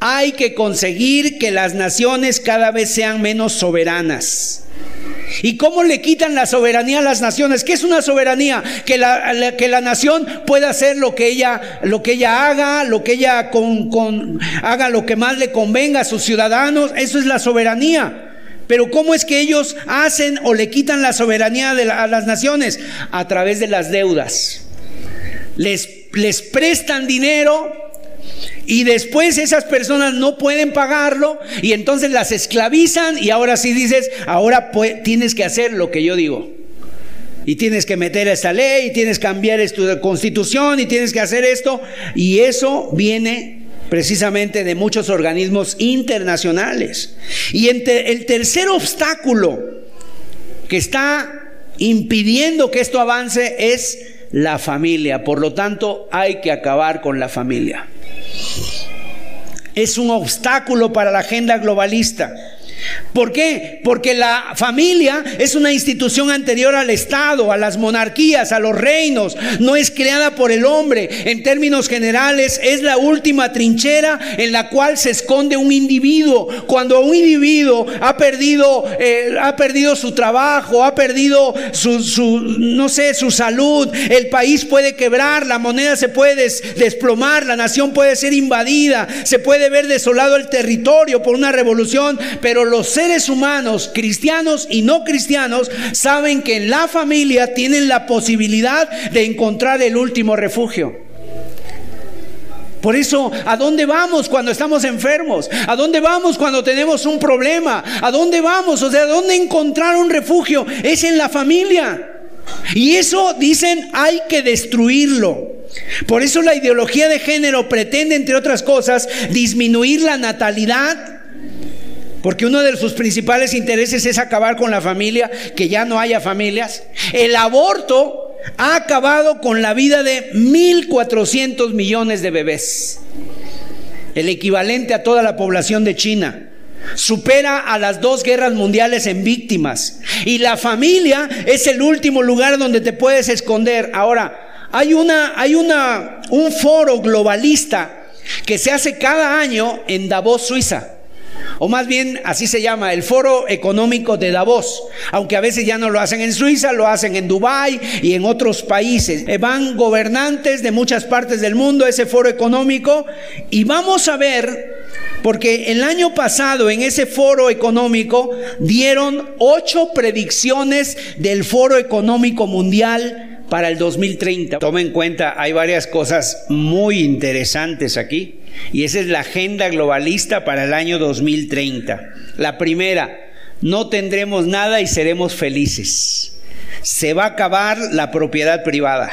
hay que conseguir que las naciones cada vez sean menos soberanas. ¿Y cómo le quitan la soberanía a las naciones? ¿Qué es una soberanía? Que la, que la nación pueda hacer lo que ella, lo que ella haga, lo que ella haga lo que más le convenga a sus ciudadanos. Eso es la soberanía. Pero ¿cómo es que ellos hacen o le quitan la soberanía a las naciones? A través de las deudas. Les, les prestan dinero y después esas personas no pueden pagarlo y entonces las esclavizan y ahora sí dices, ahora tienes que hacer lo que yo digo. Y tienes que meter esta ley, y tienes que cambiar esta constitución, y tienes que hacer esto. Y eso viene precisamente de muchos organismos internacionales. Y el tercer obstáculo que está impidiendo que esto avance es la familia. Por lo tanto, hay que acabar con la familia es un obstáculo para la agenda globalista. ¿Por qué? Porque la familia es una institución anterior al Estado, a las monarquías, a los reinos. No es creada por el hombre. En términos generales, es la última trinchera en la cual se esconde un individuo. Cuando un individuo ha perdido, eh, ha perdido su trabajo, ha perdido su, su, no sé, su salud, el país puede quebrar, la moneda se puede desplomar, la nación puede ser invadida, se puede ver desolado el territorio por una revolución, pero los seres humanos, cristianos y no cristianos, saben que en la familia tienen la posibilidad de encontrar el último refugio. Por eso, ¿a dónde vamos cuando estamos enfermos? ¿A dónde vamos cuando tenemos un problema? ¿A dónde vamos? O sea, ¿a dónde encontrar un refugio? Es en la familia. Y eso dicen hay que destruirlo. Por eso la ideología de género pretende, entre otras cosas, disminuir la natalidad porque uno de sus principales intereses es acabar con la familia, que ya no haya familias. El aborto ha acabado con la vida de 1.400 millones de bebés, el equivalente a toda la población de China. Supera a las dos guerras mundiales en víctimas. Y la familia es el último lugar donde te puedes esconder. Ahora, hay una, hay una, un foro globalista que se hace cada año en Davos, Suiza o más bien así se llama, el Foro Económico de Davos, aunque a veces ya no lo hacen en Suiza, lo hacen en Dubái y en otros países. Eh, van gobernantes de muchas partes del mundo a ese foro económico y vamos a ver Porque el año pasado en ese foro económico dieron ocho predicciones del foro económico mundial para el 2030. Toma en cuenta, hay varias cosas muy interesantes aquí. Y esa es la agenda globalista para el año 2030. La primera, no tendremos nada y seremos felices. Se va a acabar la propiedad privada.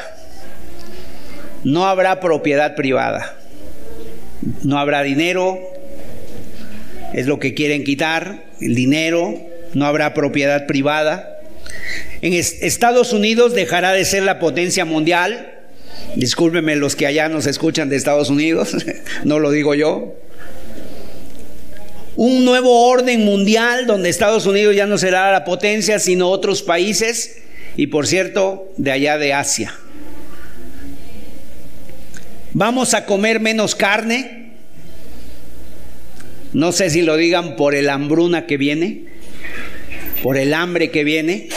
No habrá propiedad privada. No habrá dinero, es lo que quieren quitar, el dinero, no habrá propiedad privada. En Estados Unidos dejará de ser la potencia mundial. Discúlpenme los que allá nos escuchan de Estados Unidos, no lo digo yo. Un nuevo orden mundial donde Estados Unidos ya no será la potencia, sino otros países y por cierto, de allá de Asia. Vamos a comer menos carne, no sé si lo digan por el hambruna que viene, por el hambre que viene,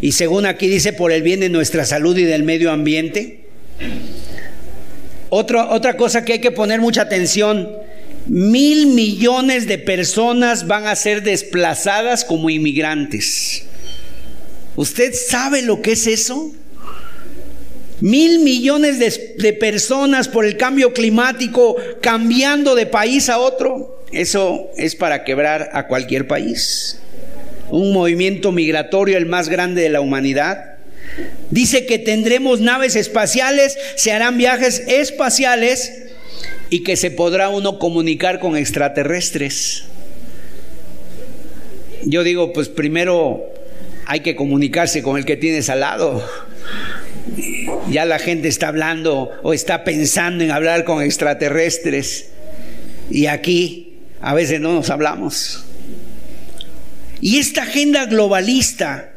y según aquí dice, por el bien de nuestra salud y del medio ambiente. otra cosa que hay que poner mucha atención, mil millones de personas van a ser desplazadas como inmigrantes. ¿Usted sabe lo que es eso? Mil millones de, personas por el cambio climático cambiando de país a otro. Eso es para quebrar a cualquier país. Un movimiento migratorio el más grande de la humanidad. Dice que tendremos naves espaciales, se harán viajes espaciales y que se podrá uno comunicar con extraterrestres. Yo digo, pues primero hay que comunicarse con el que tienes al lado ya la gente está hablando o está pensando en hablar con extraterrestres. Y aquí a veces no nos hablamos. Y esta agenda globalista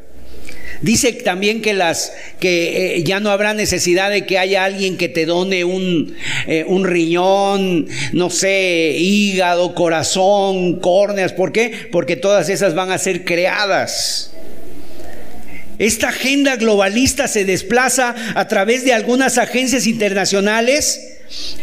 dice también que las que eh, ya no habrá necesidad de que haya alguien que te done un, eh, un riñón, no sé, hígado, corazón, córneas. ¿Por qué? Porque todas esas van a ser creadas. Esta agenda globalista se desplaza a través de algunas agencias internacionales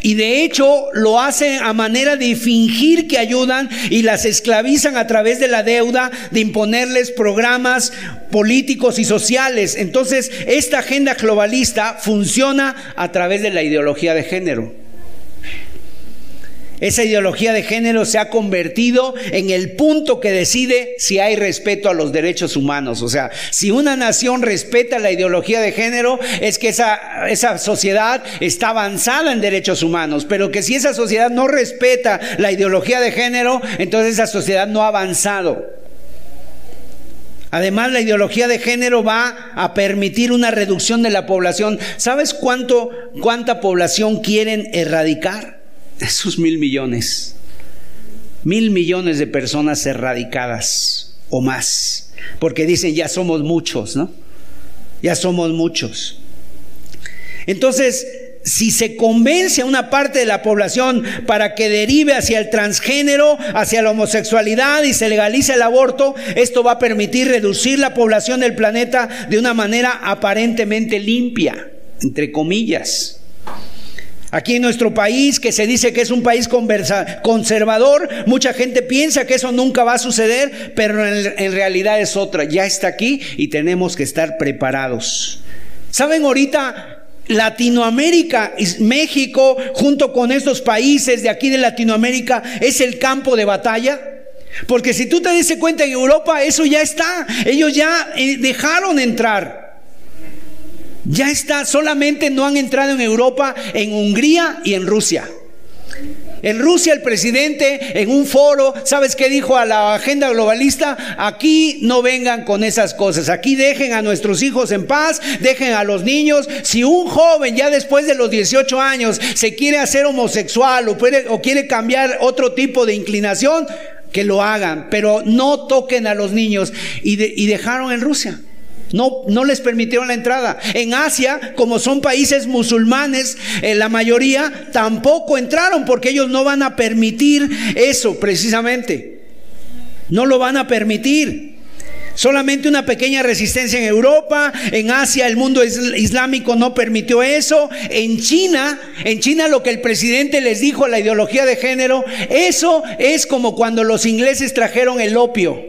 y de hecho lo hacen a manera de fingir que ayudan y las esclavizan a través de la deuda, de imponerles programas políticos y sociales. Entonces, esta agenda globalista funciona a través de la ideología de género. Esa ideología de género se ha convertido en el punto que decide si hay respeto a los derechos humanos. O sea, si una nación respeta la ideología de género, es que esa, esa sociedad está avanzada en derechos humanos. Pero que si esa sociedad no respeta la ideología de género, entonces esa sociedad no ha avanzado. Además, la ideología de género va a permitir una reducción de la población. ¿Sabes cuánto, cuánta población quieren erradicar? Esos mil millones, mil millones de personas erradicadas o más, porque dicen ya somos muchos, ¿no? Ya somos muchos. Entonces, si se convence a una parte de la población para que derive hacia el transgénero, hacia la homosexualidad y se legalice el aborto, esto va a permitir reducir la población del planeta de una manera aparentemente limpia, entre comillas. Aquí en nuestro país, que se dice que es un país conservador, mucha gente piensa que eso nunca va a suceder, pero en, realidad es otra. Ya está aquí y tenemos que estar preparados. ¿Saben ahorita Latinoamérica, México, junto con estos países de aquí de Latinoamérica, es el campo de batalla. Porque si tú te das cuenta en Europa, eso ya está. Ellos ya eh, dejaron entrar. Ya está, solamente no han entrado en Europa, en Hungría y en Rusia. En Rusia el presidente en un foro, ¿sabes qué dijo a la agenda globalista? Aquí no vengan con esas cosas, aquí dejen a nuestros hijos en paz, dejen a los niños. Si un joven ya después de los 18 años se quiere hacer homosexual o, o quiere cambiar otro tipo de inclinación, que lo hagan, pero no toquen a los niños. Y, y dejaron en Rusia. No, no les permitieron la entrada. En Asia, como son países musulmanes, eh, la mayoría tampoco entraron porque ellos no van a permitir eso precisamente. No lo van a permitir. Solamente una pequeña resistencia en Europa, en Asia el mundo islámico no permitió eso, en China, en China lo que el presidente les dijo a la ideología de género, eso es como cuando los ingleses trajeron el opio.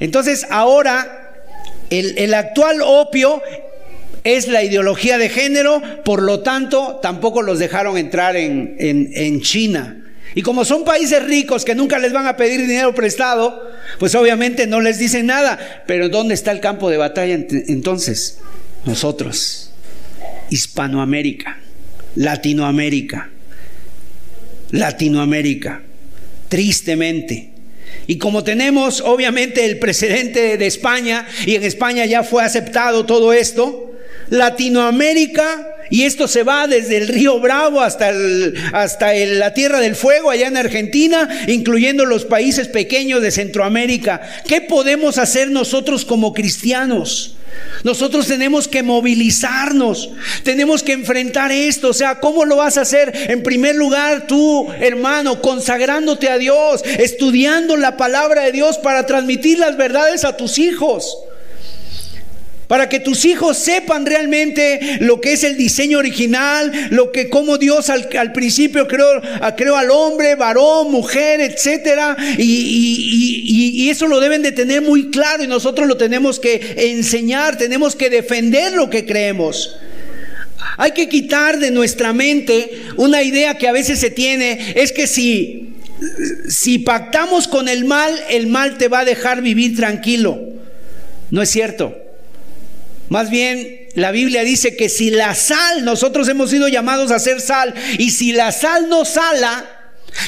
Entonces ahora el, actual opio es la ideología de género, por lo tanto tampoco los dejaron entrar en, en China. Y como son países ricos que nunca les van a pedir dinero prestado, pues obviamente no les dicen nada. Pero ¿dónde está el campo de batalla entonces? Nosotros, Hispanoamérica, Latinoamérica, Latinoamérica, tristemente. Y como tenemos obviamente el precedente de España, y en España ya fue aceptado todo esto, Latinoamérica y esto se va desde el río Bravo hasta, hasta la Tierra del Fuego, allá en Argentina, incluyendo los países pequeños de Centroamérica. ¿Qué podemos hacer nosotros como cristianos? Nosotros tenemos que movilizarnos, tenemos que enfrentar esto. O sea, ¿cómo lo vas a hacer? En primer lugar, tú, hermano, consagrándote a Dios, estudiando la palabra de Dios para transmitir las verdades a tus hijos para que tus hijos sepan realmente lo que es el diseño original, lo que como Dios al, principio creó, creó, al hombre, varón, mujer, etcétera, y, y eso lo deben de tener muy claro y nosotros lo tenemos que enseñar, tenemos que defender lo que creemos. Hay que quitar de nuestra mente una idea que a veces se tiene, es que si, si pactamos con el mal, el mal te va a dejar vivir tranquilo. No es cierto. Más bien, la Biblia dice que si la sal, nosotros hemos sido llamados a ser sal, y si la sal no sala,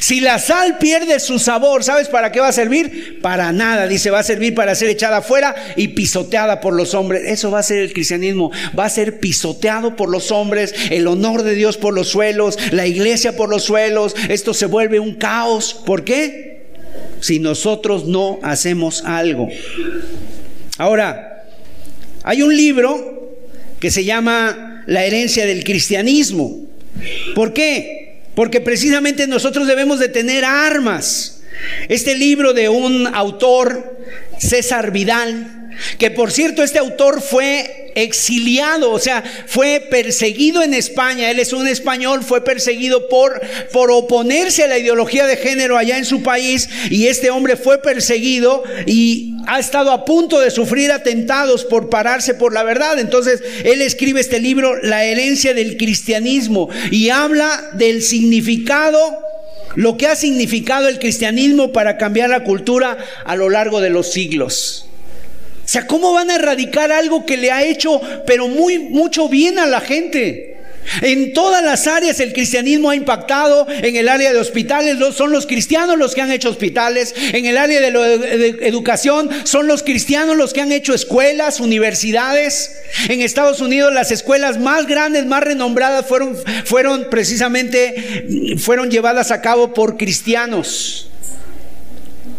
si la sal pierde su sabor, ¿sabes para qué va a servir? Para nada, dice, va a servir para ser echada afuera y pisoteada por los hombres. Eso va a ser el cristianismo, va a ser pisoteado por los hombres, el honor de Dios por los suelos, la iglesia por los suelos. Esto se vuelve un caos. ¿Por qué? Si nosotros no hacemos algo. Ahora, hay un libro que se llama La herencia del cristianismo. ¿Por qué? Porque precisamente nosotros debemos de tener armas. Este libro de un autor, César Vidal, que por cierto este autor fue exiliado, o sea, fue perseguido en España, él es un español, fue perseguido por, por oponerse a la ideología de género allá en su país y este hombre fue perseguido y ha estado a punto de sufrir atentados por pararse por la verdad. Entonces, él escribe este libro, La herencia del cristianismo, y habla del significado lo que ha significado el cristianismo para cambiar la cultura a lo largo de los siglos. O sea, ¿cómo van a erradicar algo que le ha hecho, pero muy, mucho bien a la gente? En todas las áreas el cristianismo ha impactado. En el área de hospitales son los cristianos los que han hecho hospitales. En el área de, educación son los cristianos los que han hecho escuelas, universidades. En Estados Unidos las escuelas más grandes, más renombradas fueron, fueron precisamente fueron llevadas a cabo por cristianos.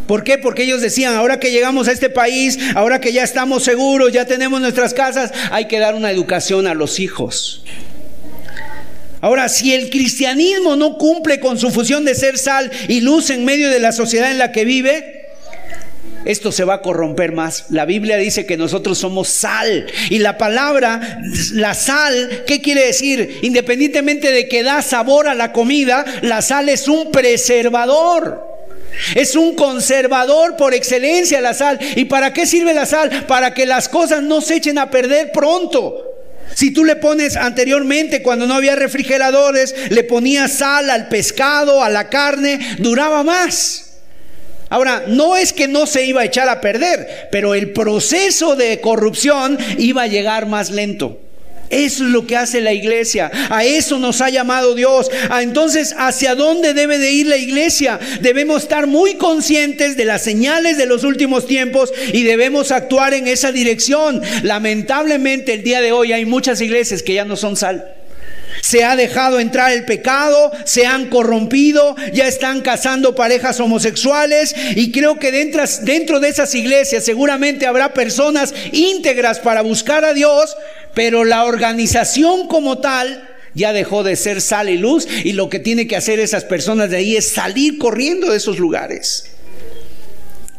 ¿Por qué? Porque ellos decían, ahora que llegamos a este país, ahora que ya estamos seguros, ya tenemos nuestras casas, hay que dar una educación a los hijos. Ahora, si el cristianismo no cumple con su función de ser sal y luz en medio de la sociedad en la que vive, esto se va a corromper más. La Biblia dice que nosotros somos sal. Y la palabra, la sal, ¿qué quiere decir? Independientemente de que da sabor a la comida, la sal es un preservador. Es un conservador por excelencia la sal. ¿Y para qué sirve la sal? Para que las cosas no se echen a perder pronto. Si tú le pones anteriormente, cuando no había refrigeradores, le ponías sal al pescado, a la carne, duraba más. Ahora, no es que no se iba a echar a perder, pero el proceso de corrupción iba a llegar más lento. Eso es lo que hace la iglesia. A eso nos ha llamado Dios. Ah, entonces, ¿hacia dónde debe de ir la iglesia? Debemos estar muy conscientes de las señales de los últimos tiempos y debemos actuar en esa dirección. Lamentablemente, el día de hoy hay muchas iglesias que ya no son sal. Se ha dejado entrar el pecado, se han corrompido, ya están casando parejas homosexuales y creo que dentro, dentro de esas iglesias seguramente habrá personas íntegras para buscar a Dios, pero la organización como tal ya dejó de ser sal y luz y lo que tiene que hacer esas personas de ahí es salir corriendo de esos lugares.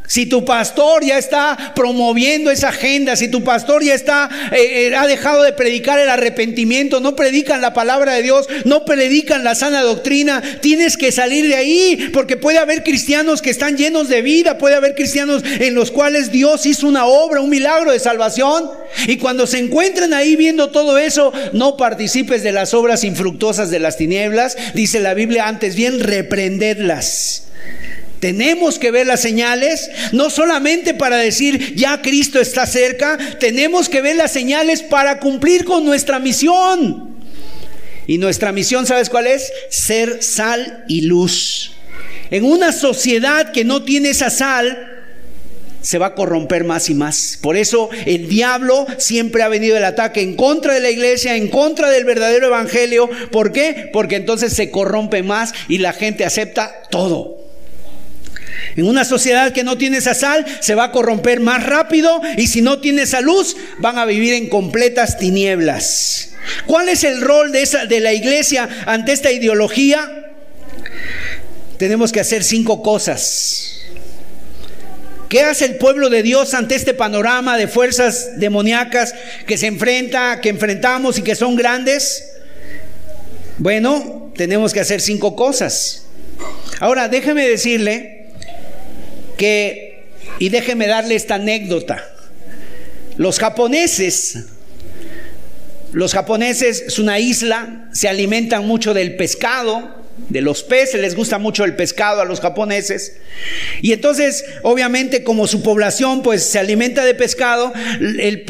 Si tu pastor ya está promoviendo esa agenda, si tu pastor ya está, eh, eh, ha dejado de predicar el arrepentimiento, no predican la palabra de Dios, no predican la sana doctrina, tienes que salir de ahí, porque puede haber cristianos que están llenos de vida, puede haber cristianos en los cuales Dios hizo una obra, un milagro de salvación, y cuando se encuentren ahí viendo todo eso, no participes de las obras infructuosas de las tinieblas, dice la Biblia, antes bien reprendedlas. Tenemos que ver las señales, no solamente para decir ya Cristo está cerca, tenemos que ver las señales para cumplir con nuestra misión. Y nuestra misión, ¿sabes cuál es? Ser sal y luz. En una sociedad que no tiene esa sal, se va a corromper más y más. Por eso el diablo siempre ha venido el ataque en contra de la iglesia, en contra del verdadero evangelio. ¿Por qué? Porque entonces se corrompe más y la gente acepta todo. En una sociedad que no tiene esa sal, se va a corromper más rápido y si no tiene esa luz, van a vivir en completas tinieblas. ¿Cuál es el rol de, esa, de la iglesia ante esta ideología? Tenemos que hacer cinco cosas. ¿Qué hace el pueblo de Dios ante este panorama de fuerzas demoníacas que se enfrenta, que enfrentamos y que son grandes? Bueno, tenemos que hacer cinco cosas. Ahora, déjeme decirle que, y déjeme darle esta anécdota, los japoneses, los japoneses es una isla, se alimentan mucho del pescado, de los peces, les gusta mucho el pescado a los japoneses. Y entonces, obviamente, como su población pues se alimenta de pescado, el,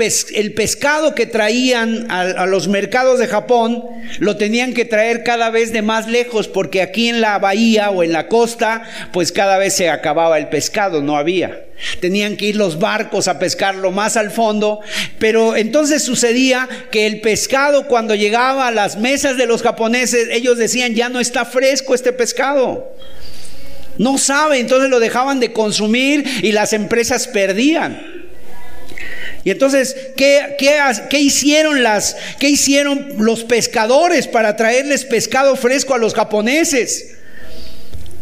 pescado que traían a, a, los mercados de Japón lo tenían que traer cada vez de más lejos, porque aquí en la bahía o en la costa, pues cada vez se acababa el pescado, no había. Tenían que ir los barcos a pescarlo más al fondo, pero entonces sucedía que el pescado cuando llegaba a las mesas de los japoneses, ellos decían, ya no está fresco este pescado. No sabe, entonces lo dejaban de consumir y las empresas perdían. Y entonces, ¿qué, qué, qué hicieron las, qué hicieron los pescadores para traerles pescado fresco a los japoneses?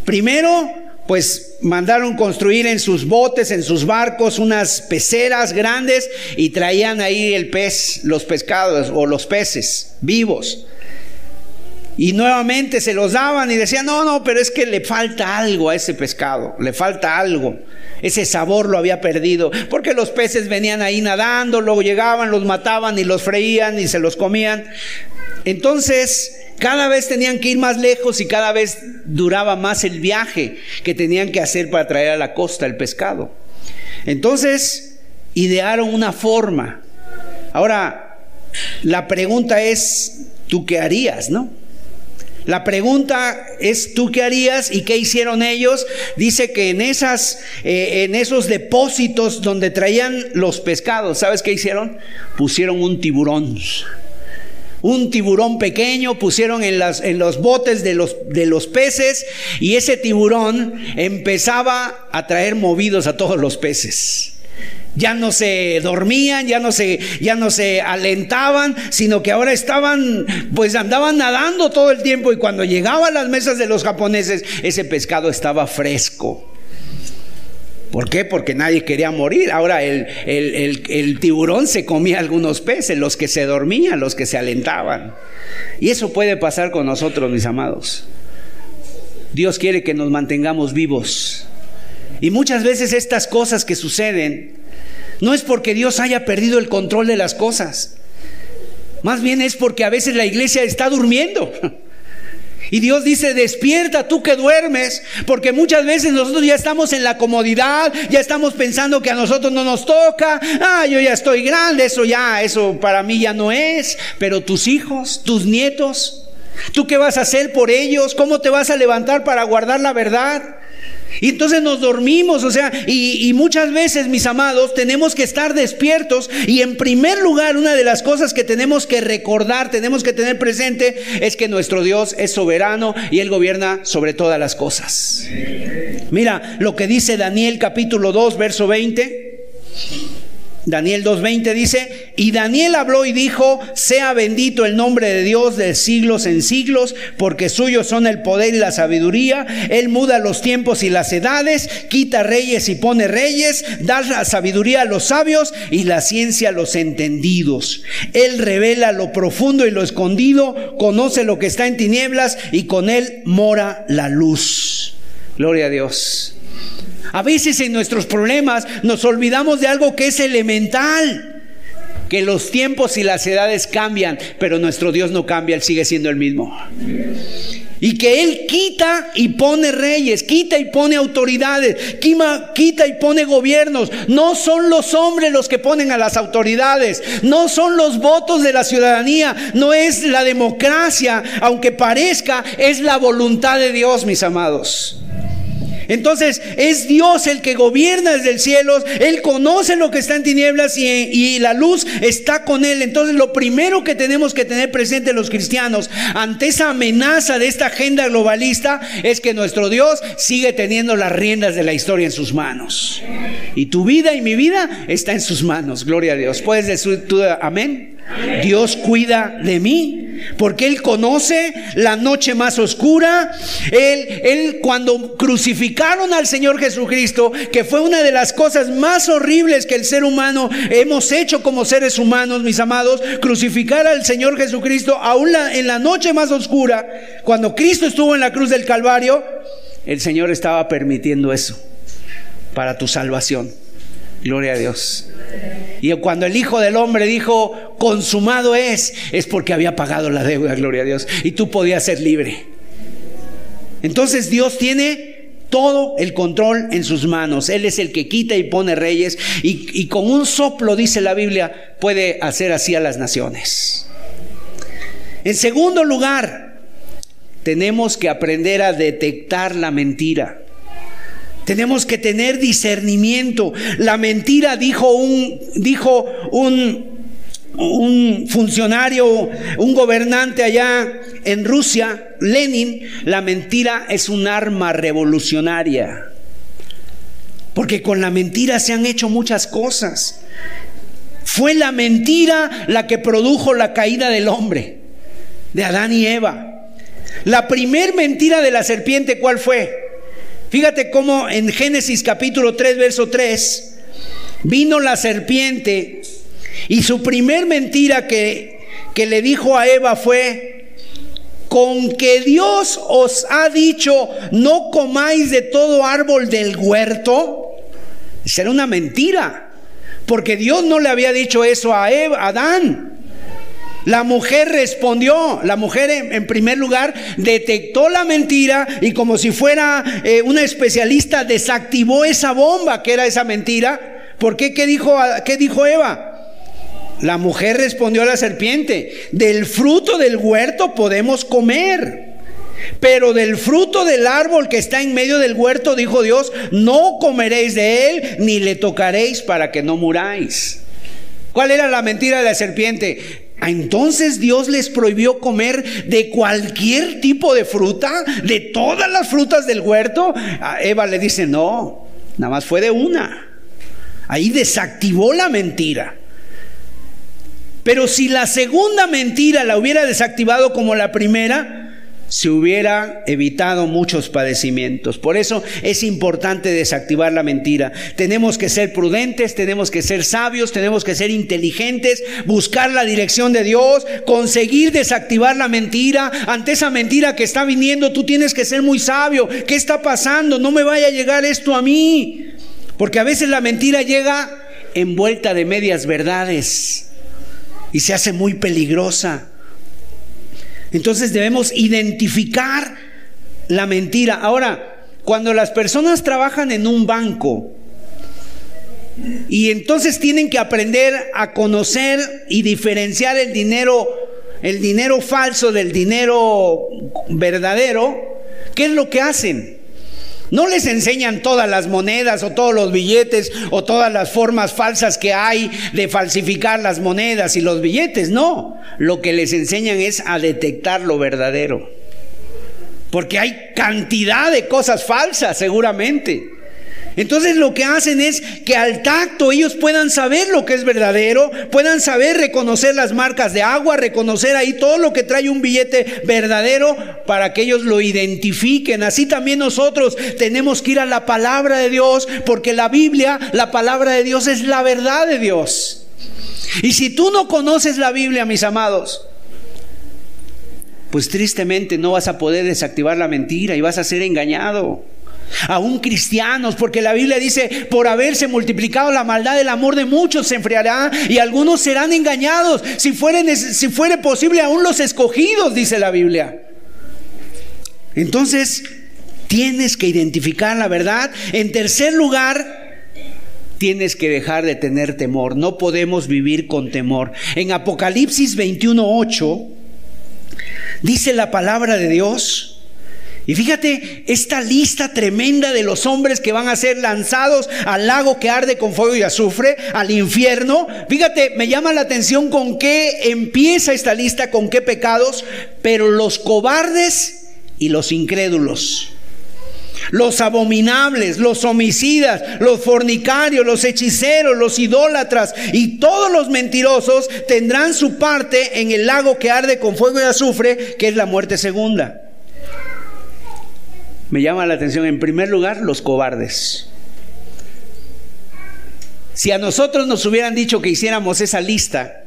Primero, pues mandaron construir en sus botes, en sus barcos, unas peceras grandes y traían ahí el pez, los pescados o los peces vivos. Y nuevamente se los daban y decían, no, no, pero es que le falta algo a ese pescado, le falta algo. Ese sabor lo había perdido, porque los peces venían ahí nadando, luego llegaban, los mataban y los freían y se los comían. Entonces, cada vez tenían que ir más lejos y cada vez duraba más el viaje que tenían que hacer para traer a la costa el pescado. Entonces, idearon una forma. Ahora, la pregunta es, ¿tú qué harías, no? La pregunta es, ¿tú qué harías y qué hicieron ellos? Dice que en, esas, eh, en esos depósitos donde traían los pescados, ¿sabes qué hicieron? Pusieron un tiburón un tiburón pequeño, pusieron en, los botes de los, peces y ese tiburón empezaba a traer movidos a todos los peces. Ya no se dormían, ya no se, ya no se alentaban, sino que ahora estaban, pues andaban nadando todo el tiempo y cuando llegaban a las mesas de los japoneses, ese pescado estaba fresco. ¿Por qué? Porque nadie quería morir. Ahora el, el, tiburón se comía algunos peces, los que se dormían, los que se alentaban. Y eso puede pasar con nosotros, mis amados. Dios quiere que nos mantengamos vivos. Y muchas veces estas cosas que suceden no es porque Dios haya perdido el control de las cosas. Más bien es porque a veces la iglesia está durmiendo. Y Dios dice, despierta tú que duermes, porque muchas veces nosotros ya estamos en la comodidad, ya estamos pensando que a nosotros no nos toca, ah, yo ya estoy grande, eso ya, eso para mí ya no es, pero tus hijos, tus nietos, ¿tú qué vas a hacer por ellos? ¿Cómo te vas a levantar para guardar la verdad? Y entonces nos dormimos, o sea, y, muchas veces, mis amados, tenemos que estar despiertos. Y en primer lugar, una de las cosas que tenemos que recordar, tenemos que tener presente, es que nuestro Dios es soberano y Él gobierna sobre todas las cosas. Mira lo que dice Daniel capítulo 2, verso 20. Daniel 2.20 dice, y Daniel habló y dijo, sea bendito el nombre de Dios de siglos en siglos, porque suyos son el poder y la sabiduría. Él muda los tiempos y las edades, quita reyes y pone reyes, da la sabiduría a los sabios y la ciencia a los entendidos. Él revela lo profundo y lo escondido, conoce lo que está en tinieblas y con él mora la luz. Gloria a Dios. A veces en nuestros problemas nos olvidamos de algo que es elemental, que los tiempos y las edades cambian, pero nuestro Dios no cambia, Él sigue siendo el mismo. Y que Él quita y pone reyes, quita y pone autoridades, quita y pone gobiernos. No son los hombres los que ponen a las autoridades, no son los votos de la ciudadanía, no es la democracia, aunque parezca, es la voluntad de Dios, mis amados. Entonces es Dios el que gobierna desde el cielo, Él conoce lo que está en tinieblas y, la luz está con Él. Entonces lo primero que tenemos que tener presente los cristianos ante esa amenaza de esta agenda globalista es que nuestro Dios sigue teniendo las riendas de la historia en sus manos. Y tu vida y mi vida está en sus manos. Gloria a Dios. ¿Puedes decir tú amén? Dios cuida de mí, porque Él conoce la noche más oscura. Él, él, cuando crucificaron al Señor Jesucristo, que fue una de las cosas más horribles que el ser humano hemos hecho como seres humanos, mis amados, crucificar al Señor Jesucristo aún en la noche más oscura, cuando Cristo estuvo en la cruz del Calvario, el Señor estaba permitiendo eso para tu salvación. Gloria a Dios. Y cuando el Hijo del Hombre dijo, consumado es, es porque había pagado la deuda, gloria a Dios. Y tú podías ser libre. Entonces Dios tiene todo el control en sus manos. Él es el que quita y pone reyes. Y, y con un soplo, dice la Biblia, puede hacer así a las naciones. En segundo lugar, tenemos que aprender a detectar la mentira. Tenemos que tener discernimiento. La mentira dijo un, dijo un, un funcionario, un gobernante allá en Rusia, Lenin, la mentira es un arma revolucionaria. Porque con la mentira se han hecho muchas cosas. Fue la mentira la que produjo la caída del hombre, de Adán y Eva. La primer mentira de la serpiente, ¿cuál fue? Fíjate cómo en Génesis capítulo 3, verso 3, vino la serpiente y su primer mentira que, que le dijo a Eva fue, con que Dios os ha dicho, no comáis de todo árbol del huerto. Será una mentira, porque Dios no le había dicho eso a Eva, a Adán. La mujer respondió, la mujer en, primer lugar detectó la mentira y como si fuera eh, una especialista desactivó esa bomba que era esa mentira. ¿Por qué? ¿Qué dijo, qué dijo Eva? La mujer respondió a la serpiente, del fruto del huerto podemos comer. Pero del fruto del árbol que está en medio del huerto, dijo Dios, no comeréis de él, ni le tocaréis para que no muráis. ¿Cuál era la mentira de la serpiente? Ah, entonces Dios les prohibió comer de cualquier tipo de fruta, de todas las frutas del huerto. A Eva le dice, no, nada más fue de una. Ahí desactivó la mentira. Pero si la segunda mentira la hubiera desactivado como la primera, se hubiera evitado muchos padecimientos. Por eso es importante desactivar la mentira. Tenemos que ser prudentes, tenemos que ser sabios, tenemos que ser inteligentes, buscar la dirección de Dios, conseguir desactivar la mentira. Ante esa mentira que está viniendo, tú tienes que ser muy sabio. ¿Qué está pasando? No me vaya a llegar esto a mí. Porque a veces la mentira llega envuelta de medias verdades y se hace muy peligrosa. Entonces debemos identificar la mentira. Ahora, cuando las personas trabajan en un banco y entonces tienen que aprender a conocer y diferenciar el dinero, el dinero falso del dinero verdadero, ¿qué es lo que hacen? No les enseñan todas las monedas o todos los billetes o todas las formas falsas que hay de falsificar las monedas y los billetes, no. Lo que les enseñan es a detectar lo verdadero. Porque hay cantidad de cosas falsas seguramente. Entonces lo que hacen es que al tacto ellos puedan saber lo que es verdadero, puedan saber reconocer las marcas de agua, reconocer ahí todo lo que trae un billete verdadero para que ellos lo identifiquen. Así también nosotros tenemos que ir a la palabra de Dios, porque la Biblia, la palabra de Dios es la verdad de Dios. Y si tú no conoces la Biblia, mis amados, pues tristemente no vas a poder desactivar la mentira y vas a ser engañado aún cristianos, porque la Biblia dice, por haberse multiplicado la maldad, el amor de muchos se enfriará y algunos serán engañados, si fuere, si posible, aún los escogidos, dice la Biblia. Entonces, tienes que identificar la verdad. En tercer lugar, tienes que dejar de tener temor. No podemos vivir con temor. En Apocalipsis 21.8 dice la palabra de Dios, y fíjate esta lista tremenda de los hombres que van a ser lanzados al lago que arde con fuego y azufre, al infierno. Fíjate, me llama la atención con qué empieza esta lista, con qué pecados, pero los cobardes y los incrédulos. Los abominables, los homicidas, los fornicarios, los hechiceros, los idólatras y todos los mentirosos tendrán su parte en el lago que arde con fuego y azufre, que es la muerte segunda me llama la atención, en primer lugar, los cobardes. Si a nosotros nos hubieran dicho que hiciéramos esa lista,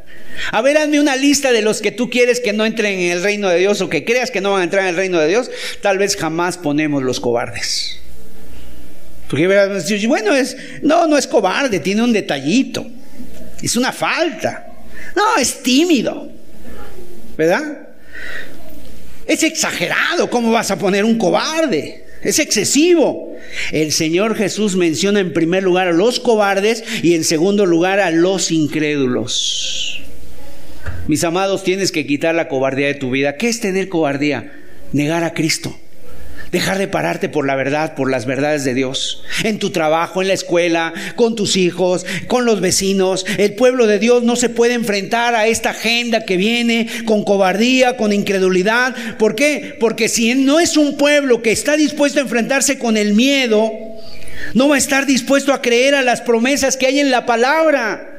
a ver, hazme una lista de los que tú quieres que no entren en el reino de Dios o que creas que no van a entrar en el reino de Dios, tal vez jamás ponemos los cobardes. Porque bueno, es, no, no es cobarde, tiene un detallito, es una falta, no, es tímido, ¿verdad? Es exagerado, ¿cómo vas a poner un cobarde? Es excesivo. El Señor Jesús menciona en primer lugar a los cobardes y en segundo lugar a los incrédulos. Mis amados, tienes que quitar la cobardía de tu vida. ¿Qué es tener cobardía? Negar a Cristo. Dejar de pararte por la verdad, por las verdades de Dios. En tu trabajo, en la escuela, con tus hijos, con los vecinos. El pueblo de Dios no se puede enfrentar a esta agenda que viene con cobardía, con incredulidad. ¿Por qué? Porque si no es un pueblo que está dispuesto a enfrentarse con el miedo, no va a estar dispuesto a creer a las promesas que hay en la palabra.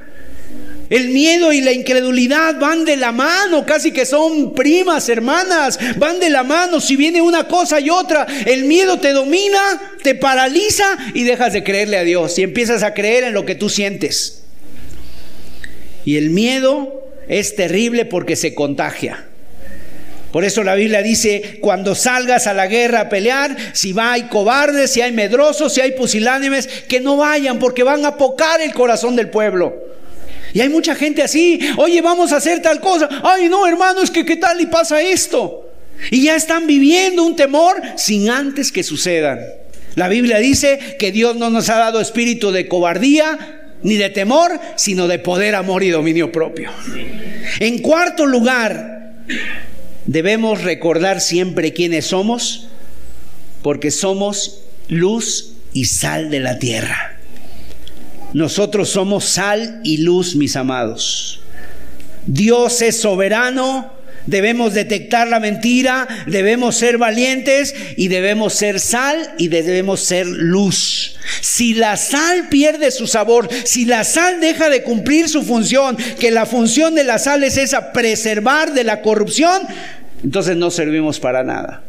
El miedo y la incredulidad van de la mano, casi que son primas, hermanas, van de la mano. Si viene una cosa y otra, el miedo te domina, te paraliza y dejas de creerle a Dios y empiezas a creer en lo que tú sientes. Y el miedo es terrible porque se contagia. Por eso la Biblia dice, cuando salgas a la guerra a pelear, si va hay cobardes, si hay medrosos, si hay pusilánimes, que no vayan porque van a pocar el corazón del pueblo. Y hay mucha gente así, oye, vamos a hacer tal cosa. Ay, no, hermano, es que qué tal y pasa esto. Y ya están viviendo un temor sin antes que sucedan. La Biblia dice que Dios no nos ha dado espíritu de cobardía ni de temor, sino de poder, amor y dominio propio. En cuarto lugar, debemos recordar siempre quiénes somos, porque somos luz y sal de la tierra. Nosotros somos sal y luz, mis amados. Dios es soberano, debemos detectar la mentira, debemos ser valientes y debemos ser sal y debemos ser luz. Si la sal pierde su sabor, si la sal deja de cumplir su función, que la función de la sal es esa, preservar de la corrupción, entonces no servimos para nada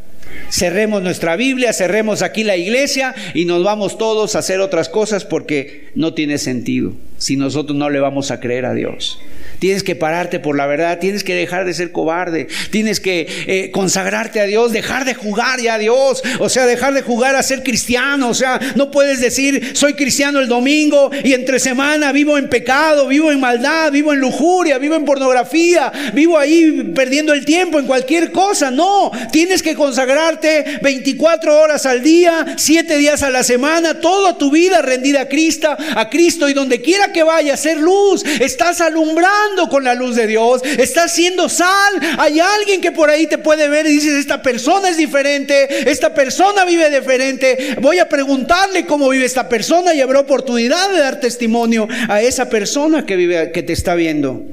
cerremos nuestra Biblia, cerremos aquí la iglesia y nos vamos todos a hacer otras cosas porque no tiene sentido si nosotros no le vamos a creer a Dios. Tienes que pararte por la verdad, tienes que dejar de ser cobarde, tienes que eh, consagrarte a Dios, dejar de jugar ya a Dios, o sea, dejar de jugar a ser cristiano, o sea, no puedes decir soy cristiano el domingo y entre semana vivo en pecado, vivo en maldad, vivo en lujuria, vivo en pornografía, vivo ahí perdiendo el tiempo en cualquier cosa, no, tienes que consagrarte 24 horas al día, 7 días a la semana, toda tu vida rendida a Cristo, a Cristo y donde quiera que vaya, ser luz, estás alumbrando con la luz de Dios, estás siendo sal. Hay alguien que por ahí te puede ver y dices, esta persona es diferente, esta persona vive diferente. Voy a preguntarle cómo vive esta persona y habrá oportunidad de dar testimonio a esa persona que vive, que te está viendo.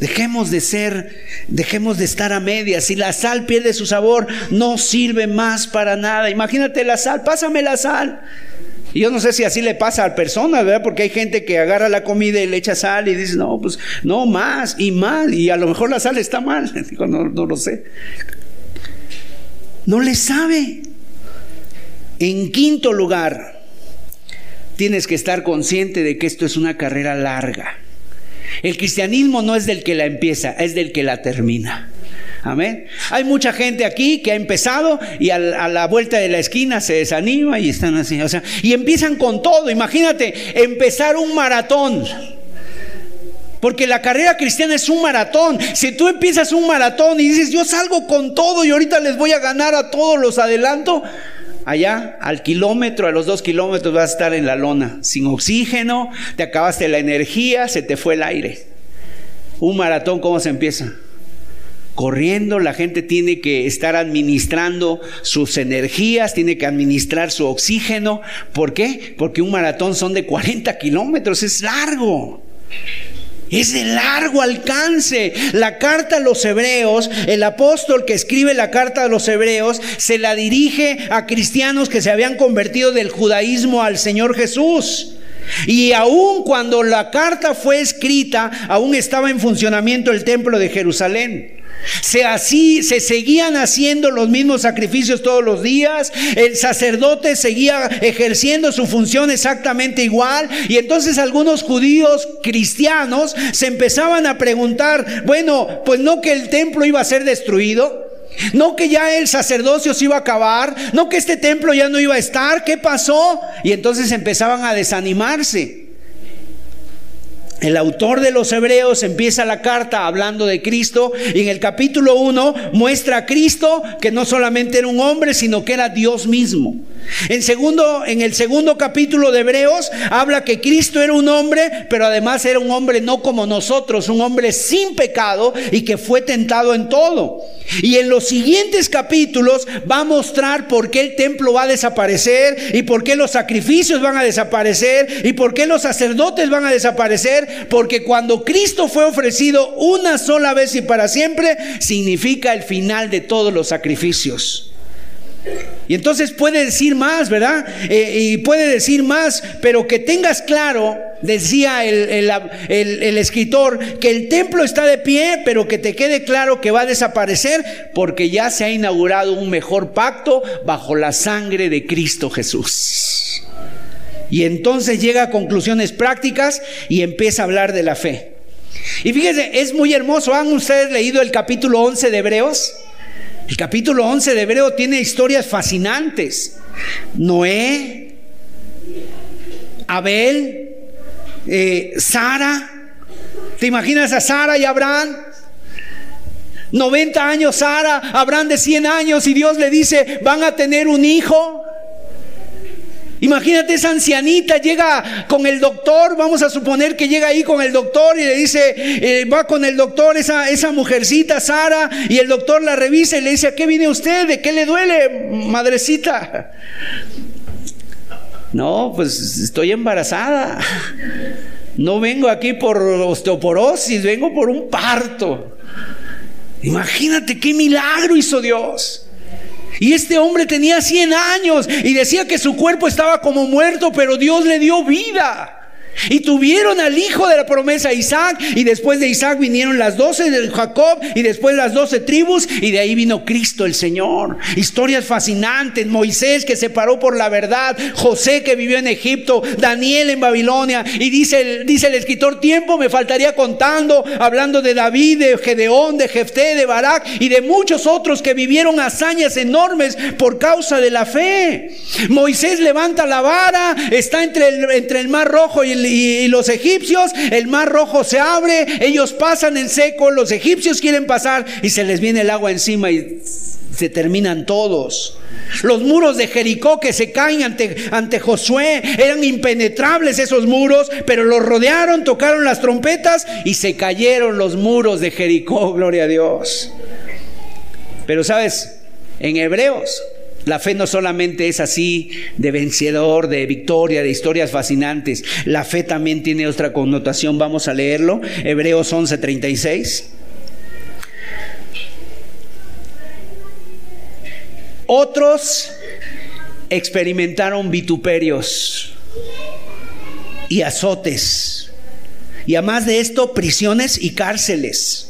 Dejemos de ser, dejemos de estar a medias. Si la sal pierde su sabor, no sirve más para nada. Imagínate la sal, pásame la sal. Y yo no sé si así le pasa a personas, ¿verdad? Porque hay gente que agarra la comida y le echa sal y dice, no, pues no, más y más. Y a lo mejor la sal está mal. Digo, no, no lo sé. No le sabe. En quinto lugar, tienes que estar consciente de que esto es una carrera larga. El cristianismo no es del que la empieza, es del que la termina. Amén. Hay mucha gente aquí que ha empezado y a, la vuelta de la esquina se desanima y están así. O sea, y empiezan con todo. Imagínate empezar un maratón. Porque la carrera cristiana es un maratón. Si tú empiezas un maratón y dices, yo salgo con todo y ahorita les voy a ganar a todos los adelanto, allá al kilómetro, a los dos kilómetros vas a estar en la lona, sin oxígeno, te acabaste la energía, se te fue el aire. Un maratón, ¿cómo se empieza? Corriendo, la gente tiene que estar administrando sus energías, tiene que administrar su oxígeno. ¿Por qué? Porque un maratón son de 40 kilómetros, es largo. Es de largo alcance. La carta a los hebreos, el apóstol que escribe la carta a los hebreos, se la dirige a cristianos que se habían convertido del judaísmo al Señor Jesús. Y aún cuando la carta fue escrita, aún estaba en funcionamiento el templo de Jerusalén. Se así se seguían haciendo los mismos sacrificios todos los días, el sacerdote seguía ejerciendo su función exactamente igual y entonces algunos judíos cristianos se empezaban a preguntar, bueno, pues no que el templo iba a ser destruido, no que ya el sacerdocio se iba a acabar, no que este templo ya no iba a estar, ¿qué pasó? Y entonces empezaban a desanimarse. El autor de los Hebreos empieza la carta hablando de Cristo y en el capítulo 1 muestra a Cristo que no solamente era un hombre, sino que era Dios mismo. En, segundo, en el segundo capítulo de Hebreos habla que Cristo era un hombre, pero además era un hombre no como nosotros, un hombre sin pecado y que fue tentado en todo. Y en los siguientes capítulos va a mostrar por qué el templo va a desaparecer y por qué los sacrificios van a desaparecer y por qué los sacerdotes van a desaparecer, porque cuando Cristo fue ofrecido una sola vez y para siempre, significa el final de todos los sacrificios. Y entonces puede decir más, ¿verdad? Eh, y puede decir más, pero que tengas claro, decía el, el, escritor, que el templo está de pie, pero que te quede claro que va a desaparecer porque ya se ha inaugurado un mejor pacto bajo la sangre de Cristo Jesús. Y entonces llega a conclusiones prácticas y empieza a hablar de la fe. Y fíjense, es muy hermoso. ¿Han ustedes leído el capítulo 11 de Hebreos? El capítulo 11 de Hebreo tiene historias fascinantes. Noé, Abel, eh, Sara. ¿Te imaginas a Sara y Abraham? 90 años Sara, Abraham de 100 años y Dios le dice, van a tener un hijo. Imagínate esa ancianita llega con el doctor, vamos a suponer que llega ahí con el doctor y le dice, eh, va con el doctor esa, esa mujercita, Sara, y el doctor la revisa y le dice, ¿a qué viene usted? ¿De qué le duele, madrecita? No, pues estoy embarazada. No vengo aquí por osteoporosis, vengo por un parto. Imagínate qué milagro hizo Dios. Y este hombre tenía 100 años y decía que su cuerpo estaba como muerto, pero Dios le dio vida. Y tuvieron al hijo de la promesa Isaac. Y después de Isaac vinieron las doce de Jacob. Y después las doce tribus. Y de ahí vino Cristo el Señor. Historias fascinantes. Moisés que se paró por la verdad. José que vivió en Egipto. Daniel en Babilonia. Y dice el, dice el escritor, tiempo me faltaría contando. Hablando de David, de Gedeón, de Jefté, de Barak. Y de muchos otros que vivieron hazañas enormes por causa de la fe. Moisés levanta la vara. Está entre el, entre el mar rojo y el y, los egipcios, el mar rojo se abre, ellos pasan en seco, los egipcios quieren pasar y se les viene el agua encima y se terminan todos. Los muros de Jericó que se caen ante, ante Josué eran impenetrables esos muros, pero los rodearon, tocaron las trompetas y se cayeron los muros de Jericó, gloria a Dios. Pero sabes, en Hebreos la fe no solamente es así de vencedor, de victoria, de historias fascinantes. La fe también tiene otra connotación. Vamos a leerlo. Hebreos 11:36. Otros experimentaron vituperios y azotes. Y además de esto, prisiones y cárceles.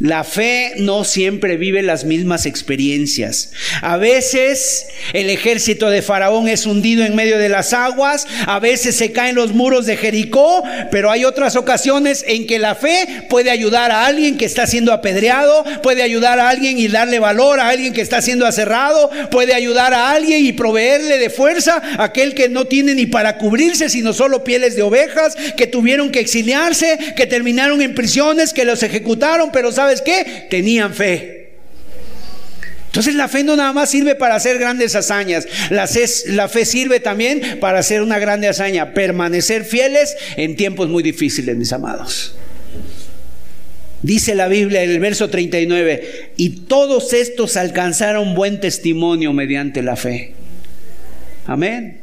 La fe no siempre vive las mismas experiencias. A veces el ejército de Faraón es hundido en medio de las aguas, a veces se caen los muros de Jericó, pero hay otras ocasiones en que la fe puede ayudar a alguien que está siendo apedreado, puede ayudar a alguien y darle valor a alguien que está siendo aserrado, puede ayudar a alguien y proveerle de fuerza a aquel que no tiene ni para cubrirse, sino solo pieles de ovejas, que tuvieron que exiliarse, que terminaron en prisiones, que los ejecutaron, pero ¿sabes? ¿Sabes qué? Tenían fe. Entonces la fe no nada más sirve para hacer grandes hazañas, la, la, fe sirve también para hacer una grande hazaña, permanecer fieles en tiempos muy difíciles, mis amados. Dice la Biblia en el verso 39, y todos estos alcanzaron buen testimonio mediante la fe. Amén.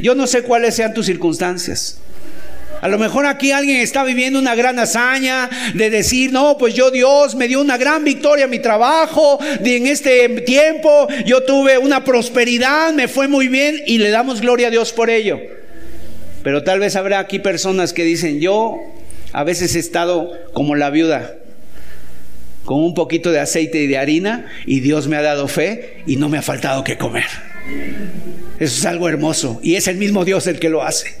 Yo no sé cuáles sean tus circunstancias. A lo mejor aquí alguien está viviendo una gran hazaña de decir, no, pues yo Dios me dio una gran victoria en mi trabajo, en este tiempo yo tuve una prosperidad, me fue muy bien y le damos gloria a Dios por ello. Pero tal vez habrá aquí personas que dicen, yo a veces he estado como la viuda, con un poquito de aceite y de harina y Dios me ha dado fe y no me ha faltado que comer. Eso es algo hermoso y es el mismo Dios el que lo hace.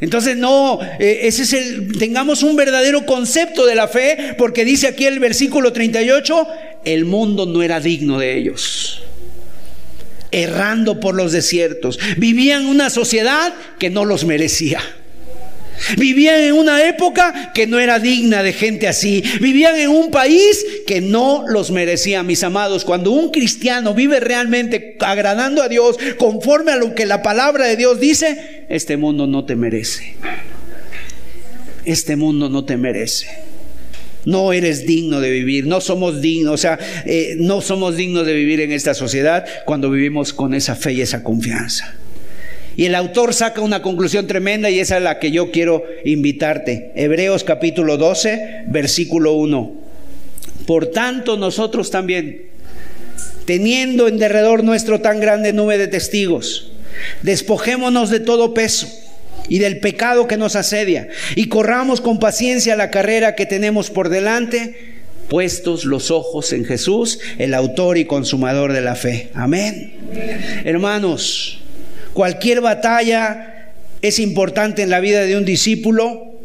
Entonces no, eh, ese es el, tengamos un verdadero concepto de la fe, porque dice aquí el versículo 38, el mundo no era digno de ellos. Errando por los desiertos, vivían una sociedad que no los merecía. Vivían en una época que no era digna de gente así. Vivían en un país que no los merecía, mis amados. Cuando un cristiano vive realmente agradando a Dios, conforme a lo que la palabra de Dios dice, este mundo no te merece. Este mundo no te merece. No eres digno de vivir, no somos dignos, o sea, eh, no somos dignos de vivir en esta sociedad cuando vivimos con esa fe y esa confianza. Y el autor saca una conclusión tremenda y esa es la que yo quiero invitarte. Hebreos capítulo 12, versículo 1. Por tanto, nosotros también, teniendo en derredor nuestro tan grande nube de testigos, despojémonos de todo peso y del pecado que nos asedia y corramos con paciencia la carrera que tenemos por delante, puestos los ojos en Jesús, el autor y consumador de la fe. Amén. Hermanos, Cualquier batalla es importante en la vida de un discípulo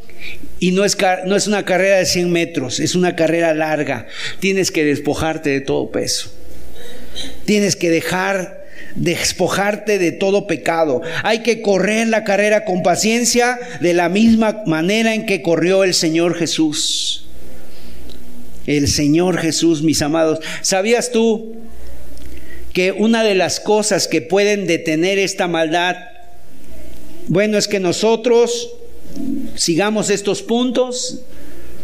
y no es, no es una carrera de 100 metros, es una carrera larga. Tienes que despojarte de todo peso. Tienes que dejar despojarte de todo pecado. Hay que correr la carrera con paciencia de la misma manera en que corrió el Señor Jesús. El Señor Jesús, mis amados. ¿Sabías tú que una de las cosas que pueden detener esta maldad, bueno, es que nosotros sigamos estos puntos,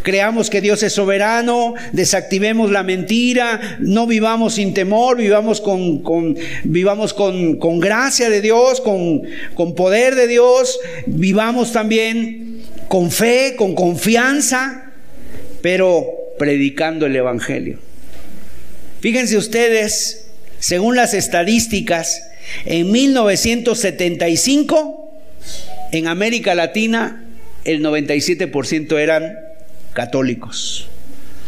creamos que Dios es soberano, desactivemos la mentira, no vivamos sin temor, vivamos con, vivamos con, con, gracia de Dios, con, con poder de Dios, vivamos también con fe, con confianza, pero predicando el Evangelio. Fíjense ustedes según las estadísticas, en 1975, en América Latina, el 97% eran católicos.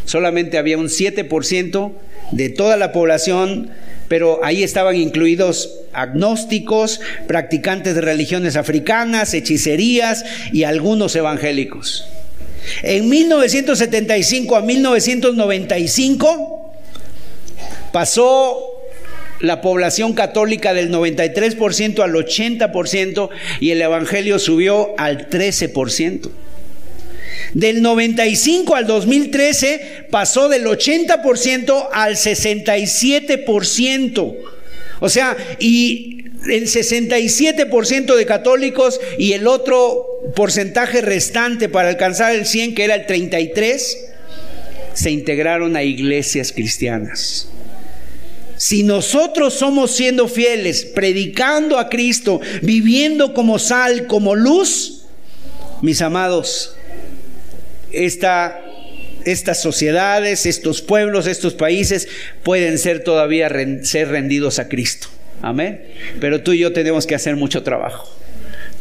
Solamente había un 7% de toda la población, pero ahí estaban incluidos agnósticos, practicantes de religiones africanas, hechicerías y algunos evangélicos. En 1975 a 1995 pasó la población católica del 93% al 80% y el Evangelio subió al 13%. Del 95 al 2013 pasó del 80% al 67%. O sea, y el 67% de católicos y el otro porcentaje restante para alcanzar el 100, que era el 33, se integraron a iglesias cristianas. Si nosotros somos siendo fieles, predicando a Cristo, viviendo como sal, como luz, mis amados, esta, estas sociedades, estos pueblos, estos países pueden ser todavía ser rendidos a Cristo. Amén. Pero tú y yo tenemos que hacer mucho trabajo.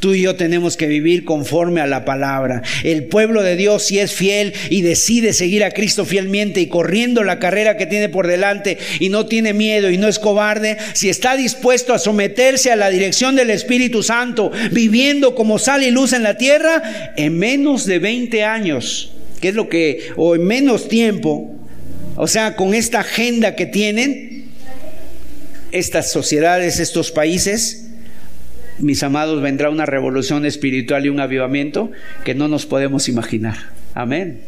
Tú y yo tenemos que vivir conforme a la palabra. El pueblo de Dios, si es fiel y decide seguir a Cristo fielmente y corriendo la carrera que tiene por delante y no tiene miedo y no es cobarde, si está dispuesto a someterse a la dirección del Espíritu Santo, viviendo como sal y luz en la tierra, en menos de 20 años, que es lo que, o en menos tiempo, o sea, con esta agenda que tienen, estas sociedades, estos países, mis amados, vendrá una revolución espiritual y un avivamiento que no nos podemos imaginar. Amén.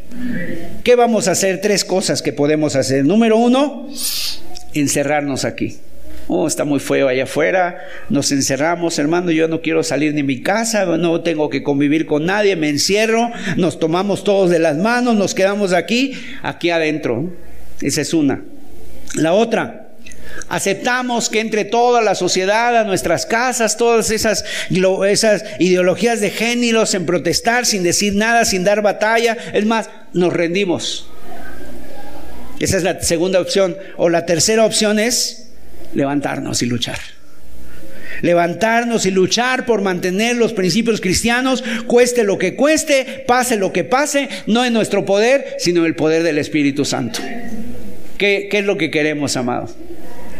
¿Qué vamos a hacer? Tres cosas que podemos hacer. Número uno, encerrarnos aquí. Oh, está muy feo allá afuera. Nos encerramos, hermano. Yo no quiero salir de mi casa. No tengo que convivir con nadie. Me encierro. Nos tomamos todos de las manos. Nos quedamos aquí, aquí adentro. Esa es una. La otra, Aceptamos que entre toda la sociedad, a nuestras casas, todas esas, esas ideologías de géneros en protestar sin decir nada, sin dar batalla. Es más, nos rendimos. Esa es la segunda opción. O la tercera opción es levantarnos y luchar. Levantarnos y luchar por mantener los principios cristianos, cueste lo que cueste, pase lo que pase, no en nuestro poder, sino en el poder del Espíritu Santo. ¿Qué, qué es lo que queremos, amados?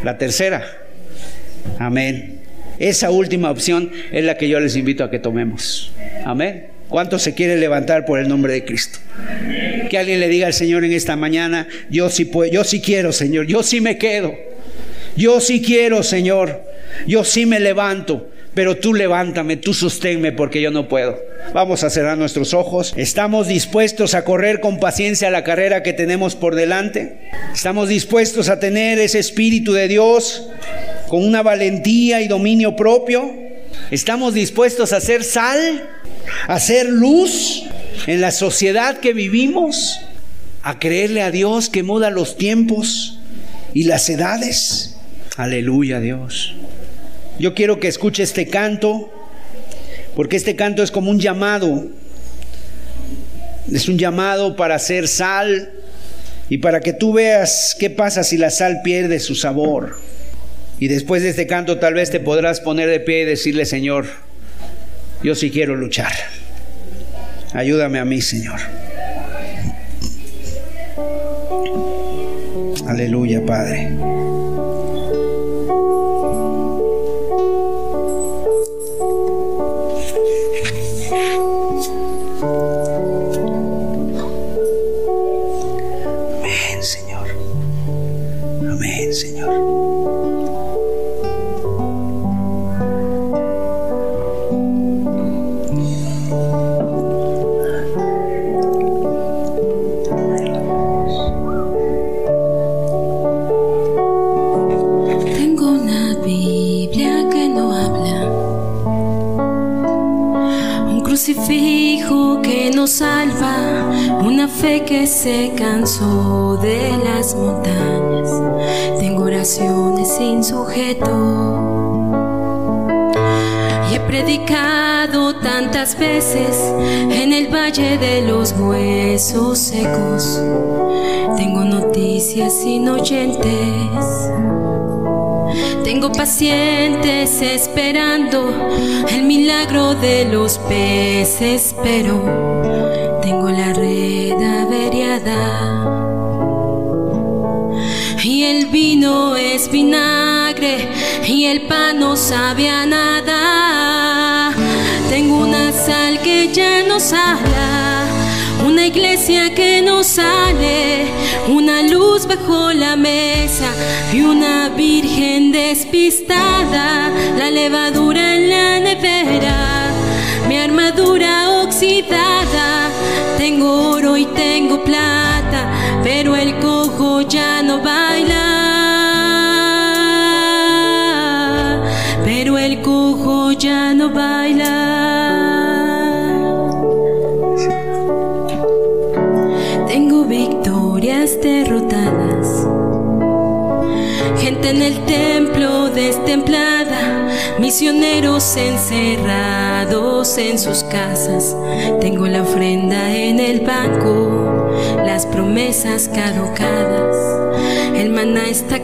La tercera, amén. Esa última opción es la que yo les invito a que tomemos. Amén. ¿Cuánto se quiere levantar por el nombre de Cristo? Que alguien le diga al Señor en esta mañana, yo sí puedo, yo sí quiero, Señor, yo sí me quedo. Yo sí quiero, Señor. Yo sí me levanto, pero tú levántame, tú sosténme porque yo no puedo. Vamos a cerrar nuestros ojos. ¿Estamos dispuestos a correr con paciencia la carrera que tenemos por delante? ¿Estamos dispuestos a tener ese Espíritu de Dios con una valentía y dominio propio? ¿Estamos dispuestos a ser sal, a ser luz en la sociedad que vivimos? ¿A creerle a Dios que muda los tiempos y las edades? Aleluya Dios. Yo quiero que escuche este canto porque este canto es como un llamado. Es un llamado para hacer sal y para que tú veas qué pasa si la sal pierde su sabor. Y después de este canto tal vez te podrás poner de pie y decirle, Señor, yo sí quiero luchar. Ayúdame a mí, Señor. Aleluya, Padre. Que se cansó de las montañas. Tengo oraciones sin sujeto. He predicado tantas veces en el valle de los huesos secos. Tengo noticias sin oyentes. Tengo pacientes esperando el milagro de los peces, pero tengo la red averiada y el vino es vinagre y el pan no sabe a nada. Sal que ya no sala, una iglesia que no sale, una luz bajo la mesa y una virgen despistada, la levadura en la nevera, mi armadura oxidada tengo oro y tengo plata, pero el cojo ya no baila. En el templo destemplada, misioneros encerrados en sus casas. Tengo la ofrenda en el banco, las promesas caducadas. El maná está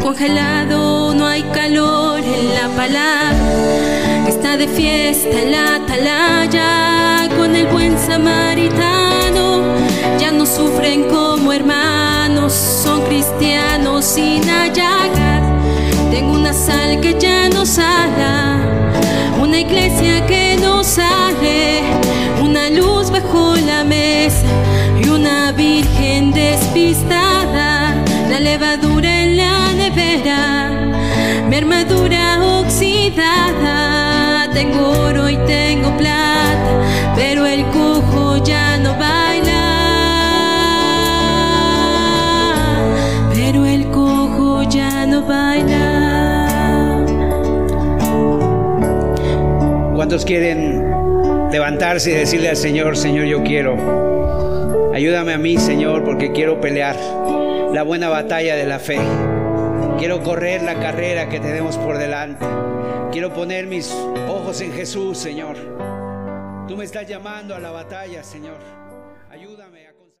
congelado, no hay calor en la palabra. Está de fiesta en la atalaya con el buen samaritano. Ya no sufren como hermanos, son cristianos sin llagas. Tengo una sal que ya no sala, una iglesia que no sale, una luz bajo la mesa y una virgen despistada la levadura en la nevera, mi armadura oxidada. Tengo oro y tengo plata, pero el cojo ya no baila. ¿Cuántos quieren levantarse y decirle al Señor, Señor, yo quiero? Ayúdame a mí, Señor, porque quiero pelear la buena batalla de la fe. Quiero correr la carrera que tenemos por delante. Quiero poner mis ojos en Jesús, Señor. Tú me estás llamando a la batalla, Señor.